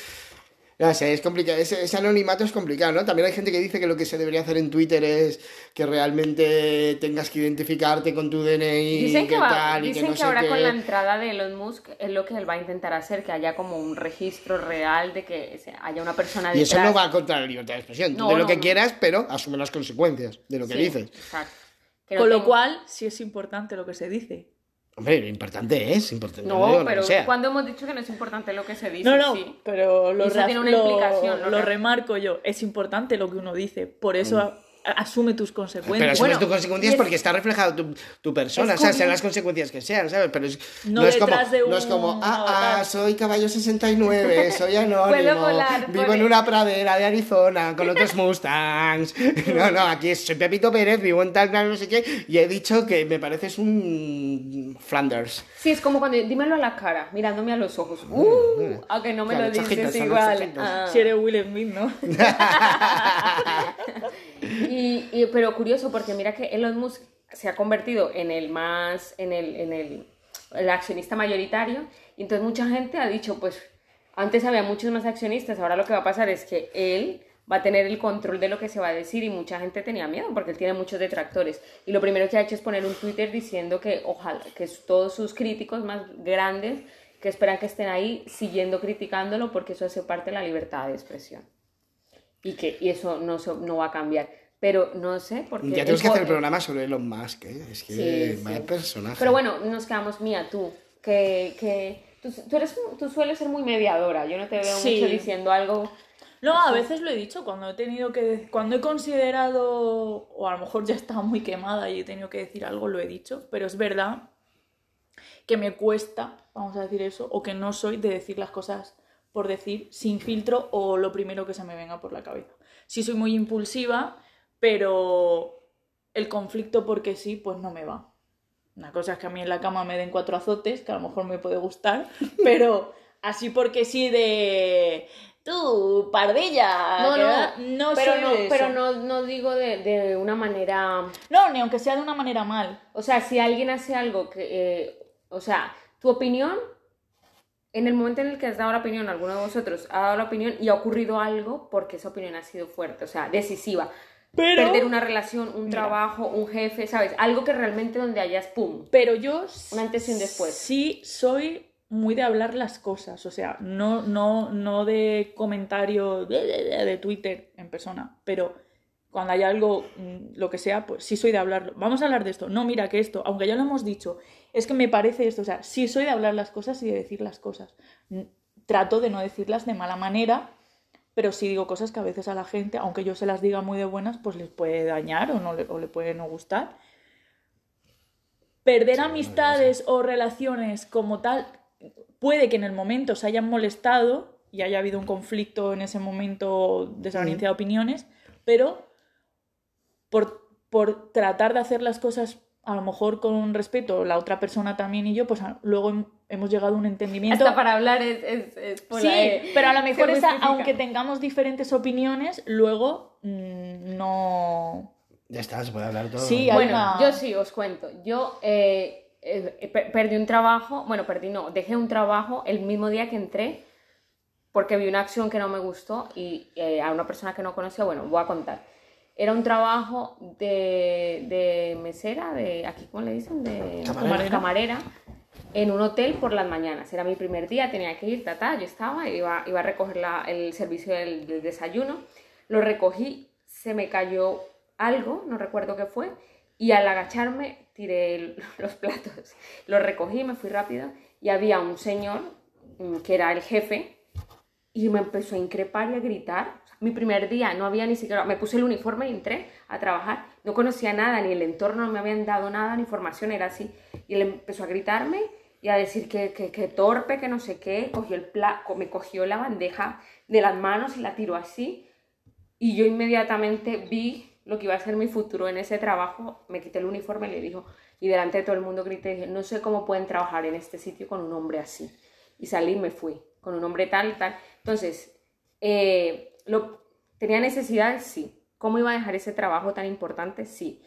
No es complicado. Ese, ese anonimato es complicado, ¿no? También hay gente que dice que lo que se debería hacer en Twitter es que realmente tengas que identificarte con tu DNI.
Dicen que, va-
tal, y
dicen
no
que
sé
ahora
qué.
con la entrada de Elon Musk es lo que él va a intentar hacer, que haya como un registro real de que haya una persona
Y
detrás.
eso no va contra la libertad de expresión.
No,
de lo
no,
que
no.
quieras, pero asume las consecuencias de lo que
Sí,
dices.
Exacto. Que no
Con lo cual, sí es importante lo que se dice.
Hombre, lo importante es, importante.
No,
digo
pero
sea.
cuando hemos dicho que no es importante lo que se dice,
No, no,
sí.
pero lo,
Y eso tiene una
lo-
implicación, lo
remarco yo. Es importante lo que uno dice, por eso a- asume tus
Pero
consecuencias.
asumes
Bueno,
tus consecuencias
es-
porque está reflejado tu, tu persona, o sea, sean las consecuencias que sean, ¿sabes? Pero es-
No
no, es como,
de
no es como,
un
ah, ah, soy caballo 69, soy anónimo,
Puedo volar
vivo en una pradera de Arizona con otros Mustangs. No, no, aquí soy Pepito Pérez, vivo en tal, no sé qué, y he dicho que me pareces un Flanders.
Sí, es como cuando dímelo a la cara, mirándome a los ojos. Uh, a que no me
Claro,
lo dices igual. Ah.
Si eres Will Smith, ¿no?
Y, pero curioso porque mira que Elon Musk se ha convertido en el más, en el, en el, el accionista mayoritario y entonces mucha gente ha dicho, pues antes había muchos más accionistas, ahora lo que va a pasar es que él va a tener el control de lo que se va a decir y mucha gente tenía miedo porque él tiene muchos detractores. Y lo primero que ha hecho es poner un Twitter diciendo que ojalá que todos sus críticos más grandes que esperan que estén ahí siguiendo criticándolo porque eso hace parte de la libertad de expresión y que y eso no, no va a cambiar. Pero no sé, porque...
Ya tenemos que hacer el programa sobre Elon Musk, ¿eh? Es que
Sí,
vaya
sí.
personaje.
Pero bueno, nos quedamos, Mía, tú, que, que tú, tú eres, tú sueles ser muy mediadora, yo no te veo
Sí.
mucho diciendo algo...
No, a veces lo he dicho cuando he tenido que cuando he considerado o a lo mejor ya estaba muy quemada y he tenido que decir algo lo he dicho, pero es verdad que me cuesta, vamos a decir eso, o que no soy de decir las cosas por decir sin filtro o lo primero que se me venga por la cabeza. Sí soy muy impulsiva, pero el conflicto porque sí, pues no me va. Una cosa es que a mí en la cama me den cuatro azotes, que a lo mejor me puede gustar, pero así porque sí de tú, pardilla,
No, no,
no
pero no,
de
pero no, no digo de, de una manera...
No, ni aunque sea de una manera mal.
O sea, si alguien hace algo que... eh, o sea, tu opinión, en el momento en el que has dado la opinión, alguno de vosotros ha dado la opinión y ha ocurrido algo porque esa opinión ha sido fuerte, o sea, decisiva.
Pero,
Perder una relación, un
Mira.
trabajo, un jefe, ¿sabes? Algo que realmente donde hayas, ¡pum!
pero yo
Un antes y un después.
sí soy muy de hablar las cosas, o sea, no, no, no de comentario de, de- de- de Twitter en persona, pero cuando hay algo, mm, lo que sea, pues sí soy de hablarlo. Vamos a hablar de esto. No, mira que esto, aunque ya lo hemos dicho, es que me parece esto, o sea, sí soy de hablar las cosas y de decir las cosas. Mm, Trato de no decirlas de mala manera, pero sí digo cosas que a veces a la gente, aunque yo se las diga muy de buenas, pues les puede dañar o, no le, o le puede no gustar. Perder amistades o relaciones como tal, puede que en el momento se hayan molestado y haya habido un conflicto en ese momento de desavenencia de opiniones, pero por, por tratar de hacer las cosas a lo mejor con respeto, la otra persona también y yo, pues a- luego hem- hemos llegado a un entendimiento.
Hasta para hablar es, es, es por
Sí,
la E.
pero a lo mejor esa, aunque tengamos diferentes opiniones, luego mm, no...
Ya está, se puede hablar todo.
Sí,
Bueno,
una-
yo sí, os cuento. Yo eh, eh, per- perdí un trabajo, bueno, perdí no, dejé un trabajo el mismo día que entré porque vi una acción que no me gustó y eh, a una persona que no conocía, bueno, voy a contar. Era un trabajo de, de mesera, de, aquí, ¿cómo le dicen? De
Camarera.
camarera, en un hotel por las mañanas. Era mi primer día, tenía que ir, tata, yo estaba, iba, iba a recoger la- el servicio del, del desayuno. Lo recogí, se me cayó algo, no recuerdo qué fue, y al agacharme tiré los platos. Los recogí, me fui rápido, y había un señor mm, que era el jefe, y me empezó a increpar y a gritar. Mi primer día no había ni siquiera, me puse el uniforme y entré a trabajar. No conocía nada, ni el entorno, no me habían dado nada, ni información, era así. Y él empezó a gritarme y a decir que, que, que torpe, que no sé qué. Cogió el pla- me cogió la bandeja de las manos y la tiró así. Y yo inmediatamente vi lo que iba a ser mi futuro en ese trabajo. Me quité el uniforme y le dijo, y delante de todo el mundo grité, dije, no sé cómo pueden trabajar en este sitio con un hombre así. Y salí y me fui, con un hombre tal, tal. Entonces, eh, lo, ¿tenía necesidades? Sí. ¿Cómo iba a dejar ese trabajo tan importante? Sí.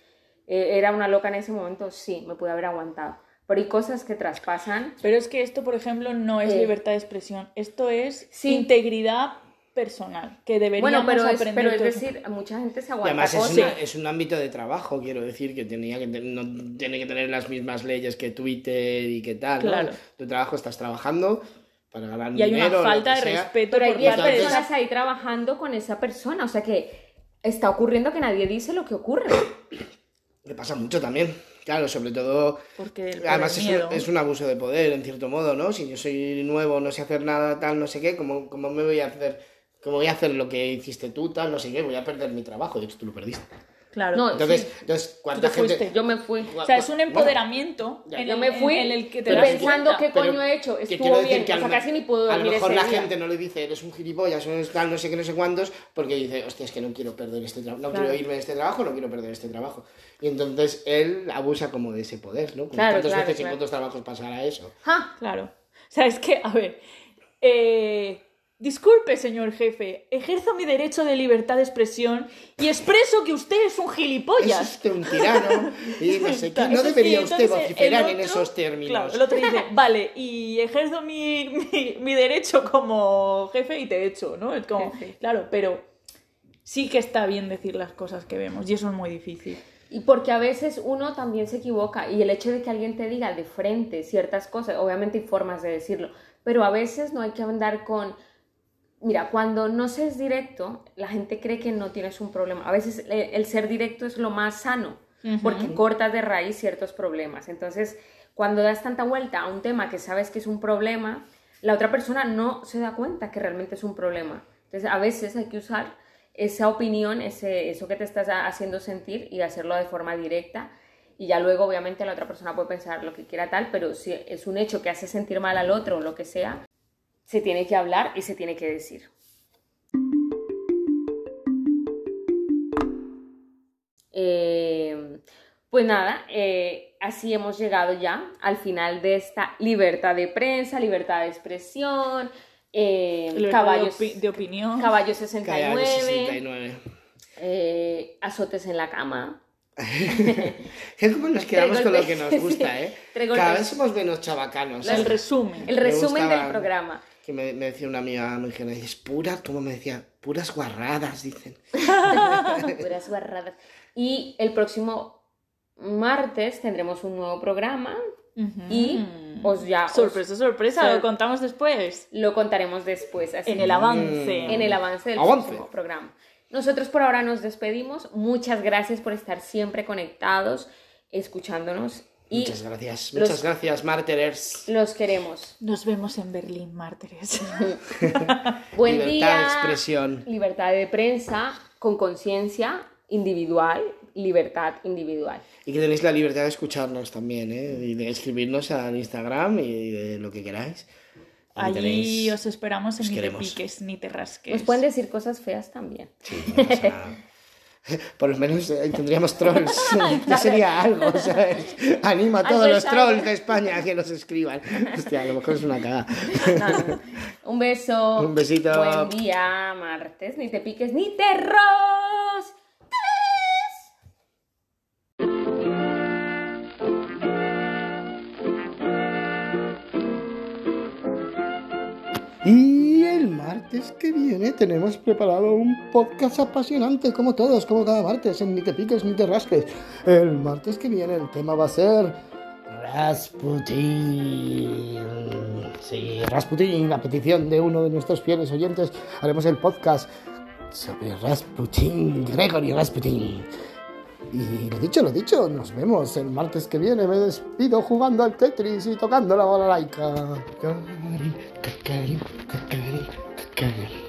Eh, ¿Era una loca en ese momento? Sí, me pude haber aguantado. Pero hay cosas que traspasan.
Pero es que esto, por ejemplo, no es
Eh.
libertad de expresión. Esto es
Sí.
integridad personal, que deberíamos
Bueno, pero es,
aprender
pero es decir, mucha gente se
Y
aguanta
además es, una- es un ámbito de trabajo, quiero decir, que tenía que ten- no tiene que tener las mismas leyes que Twitter y que tal. ¿no?
Claro.
Tu trabajo estás trabajando para ganar
Y hay una
dinero. lo
falta de
sea.
respeto
Pero hay
por
10
parte de
personas ahí trabajando con esa persona. O sea que está ocurriendo que nadie dice lo que ocurre.
Me pasa mucho también. Claro, sobre todo.
Porque
Además es un, es un abuso de poder, en cierto modo, ¿no? Si yo soy nuevo, no sé hacer nada, tal, no sé qué, ¿cómo, cómo me voy a hacer? ¿Cómo voy a hacer lo que hiciste tú, tal, no sé qué? Voy a perder mi trabajo. De hecho, tú lo perdiste.
Claro.
No,
Entonces,
sí.
entonces ¿cuánta
te
gente...?
fuiste.
Yo me fui.
o sea, es un
Bueno,
empoderamiento
ya,
en
Yo
el,
me fui
en el que te
pensando qué coño he hecho. Estuvo bien.
que
o sea, casi ni puedo
a lo
dormir
mejor
ese
la
día.
gente no le dice eres un gilipollas eres tal, no sé qué, no sé cuántos, porque dice, hostia, es que no quiero perder este trabajo, no
Claro.
quiero irme de este trabajo, no quiero perder este trabajo. Y entonces él abusa como de ese poder, ¿no?
Claro,
¿Cuántas
claro,
veces y cuántos trabajos pasará eso?
¡Ja!
Claro. O sea, es que, a ver. eh, disculpe, señor jefe. Ejerzo mi derecho de libertad de expresión y expreso que usted es un
Es
gilipollas.
usted un tirano y no sé qué. No
Eso sí,
debería usted
entonces,
vociferar en esos términos.
Claro, el otro dice, vale, y ejerzo mi, mi, mi derecho como jefe y te echo, ¿no? Es como, claro, pero sí que está bien decir las cosas que vemos y eso es muy difícil.
Y porque a veces uno también se equivoca y el hecho de que alguien te diga de frente ciertas cosas, obviamente hay formas de decirlo, pero a veces no hay que andar con... Mira, cuando no se es directo, la gente cree que no tienes un problema. A veces eh, el ser directo es lo más sano, porque cortas de raíz ciertos problemas. Entonces, cuando das tanta vuelta a un tema que sabes que es un problema, la otra persona no se da cuenta que realmente es un problema. Entonces, a veces hay que usar esa opinión, ese, eso que te estás ha- haciendo sentir y hacerlo de forma directa. Y ya luego, obviamente, la otra persona puede pensar lo que quiera tal, pero si es un hecho que hace sentir mal al otro o lo que sea, se tiene que hablar y se tiene que decir. Eh, pues nada, eh, así hemos llegado ya al final de esta libertad de prensa, libertad de expresión, eh, caballos,
de, opi- de opinión.
caballo
Calla,
69,
de 69.
eh, azotes en la cama.
Es como nos quedamos con lo que nos gusta. ¿eh? Cada vez somos menos chabacanos.
El resumen.
El
Me
resumen
gustaba-
del programa.
Que me, me decía una amiga mexicana, dices, puras, como me decía, puras guarradas, dicen.
Puras guarradas. Y el próximo martes tendremos un nuevo programa y os ya os-
Sorpresa, sorpresa,
Sor-
lo contamos después.
lo contaremos después. así
En el avance.
en el avance del
Avance.
próximo programa. Nosotros por ahora nos despedimos. Muchas gracias por estar siempre conectados, escuchándonos y
Muchas gracias,
los-
muchas gracias, Martyrers.
los queremos.
Nos vemos en Berlín, mártires.
Buen
Libertad
día.
de expresión.
Libertad de prensa con conciencia individual, libertad individual.
Y que tenéis la libertad de escucharnos también, ¿eh? Y de escribirnos al Instagram y de lo que queráis. Ahí
Allí
tenéis-
os esperamos en ni te piques ni te rasques.
Nos pueden decir cosas feas también.
Sí, no pasa nada. Por lo menos eh, tendríamos trolls. Ya sería algo, ¿sabes? Anima a todos los trolls de España a que nos escriban. Hostia, a lo mejor es una cagada.
No, no, no. Un beso.
Un besito.
Buen día, martes. Ni te piques ni te ros.
Martes que viene tenemos preparado un podcast apasionante, como todos, como cada martes, en Ni te piques ni te rasques. El martes que viene el tema va a ser Rasputin. Sí, Rasputin, a petición de uno de nuestros fieles oyentes, haremos el podcast sobre Rasputin, Gregory Rasputin. Y lo dicho, lo dicho, nos vemos el martes que viene. Me despido jugando al Tetris y tocando la balalaika. Cacari, 干什？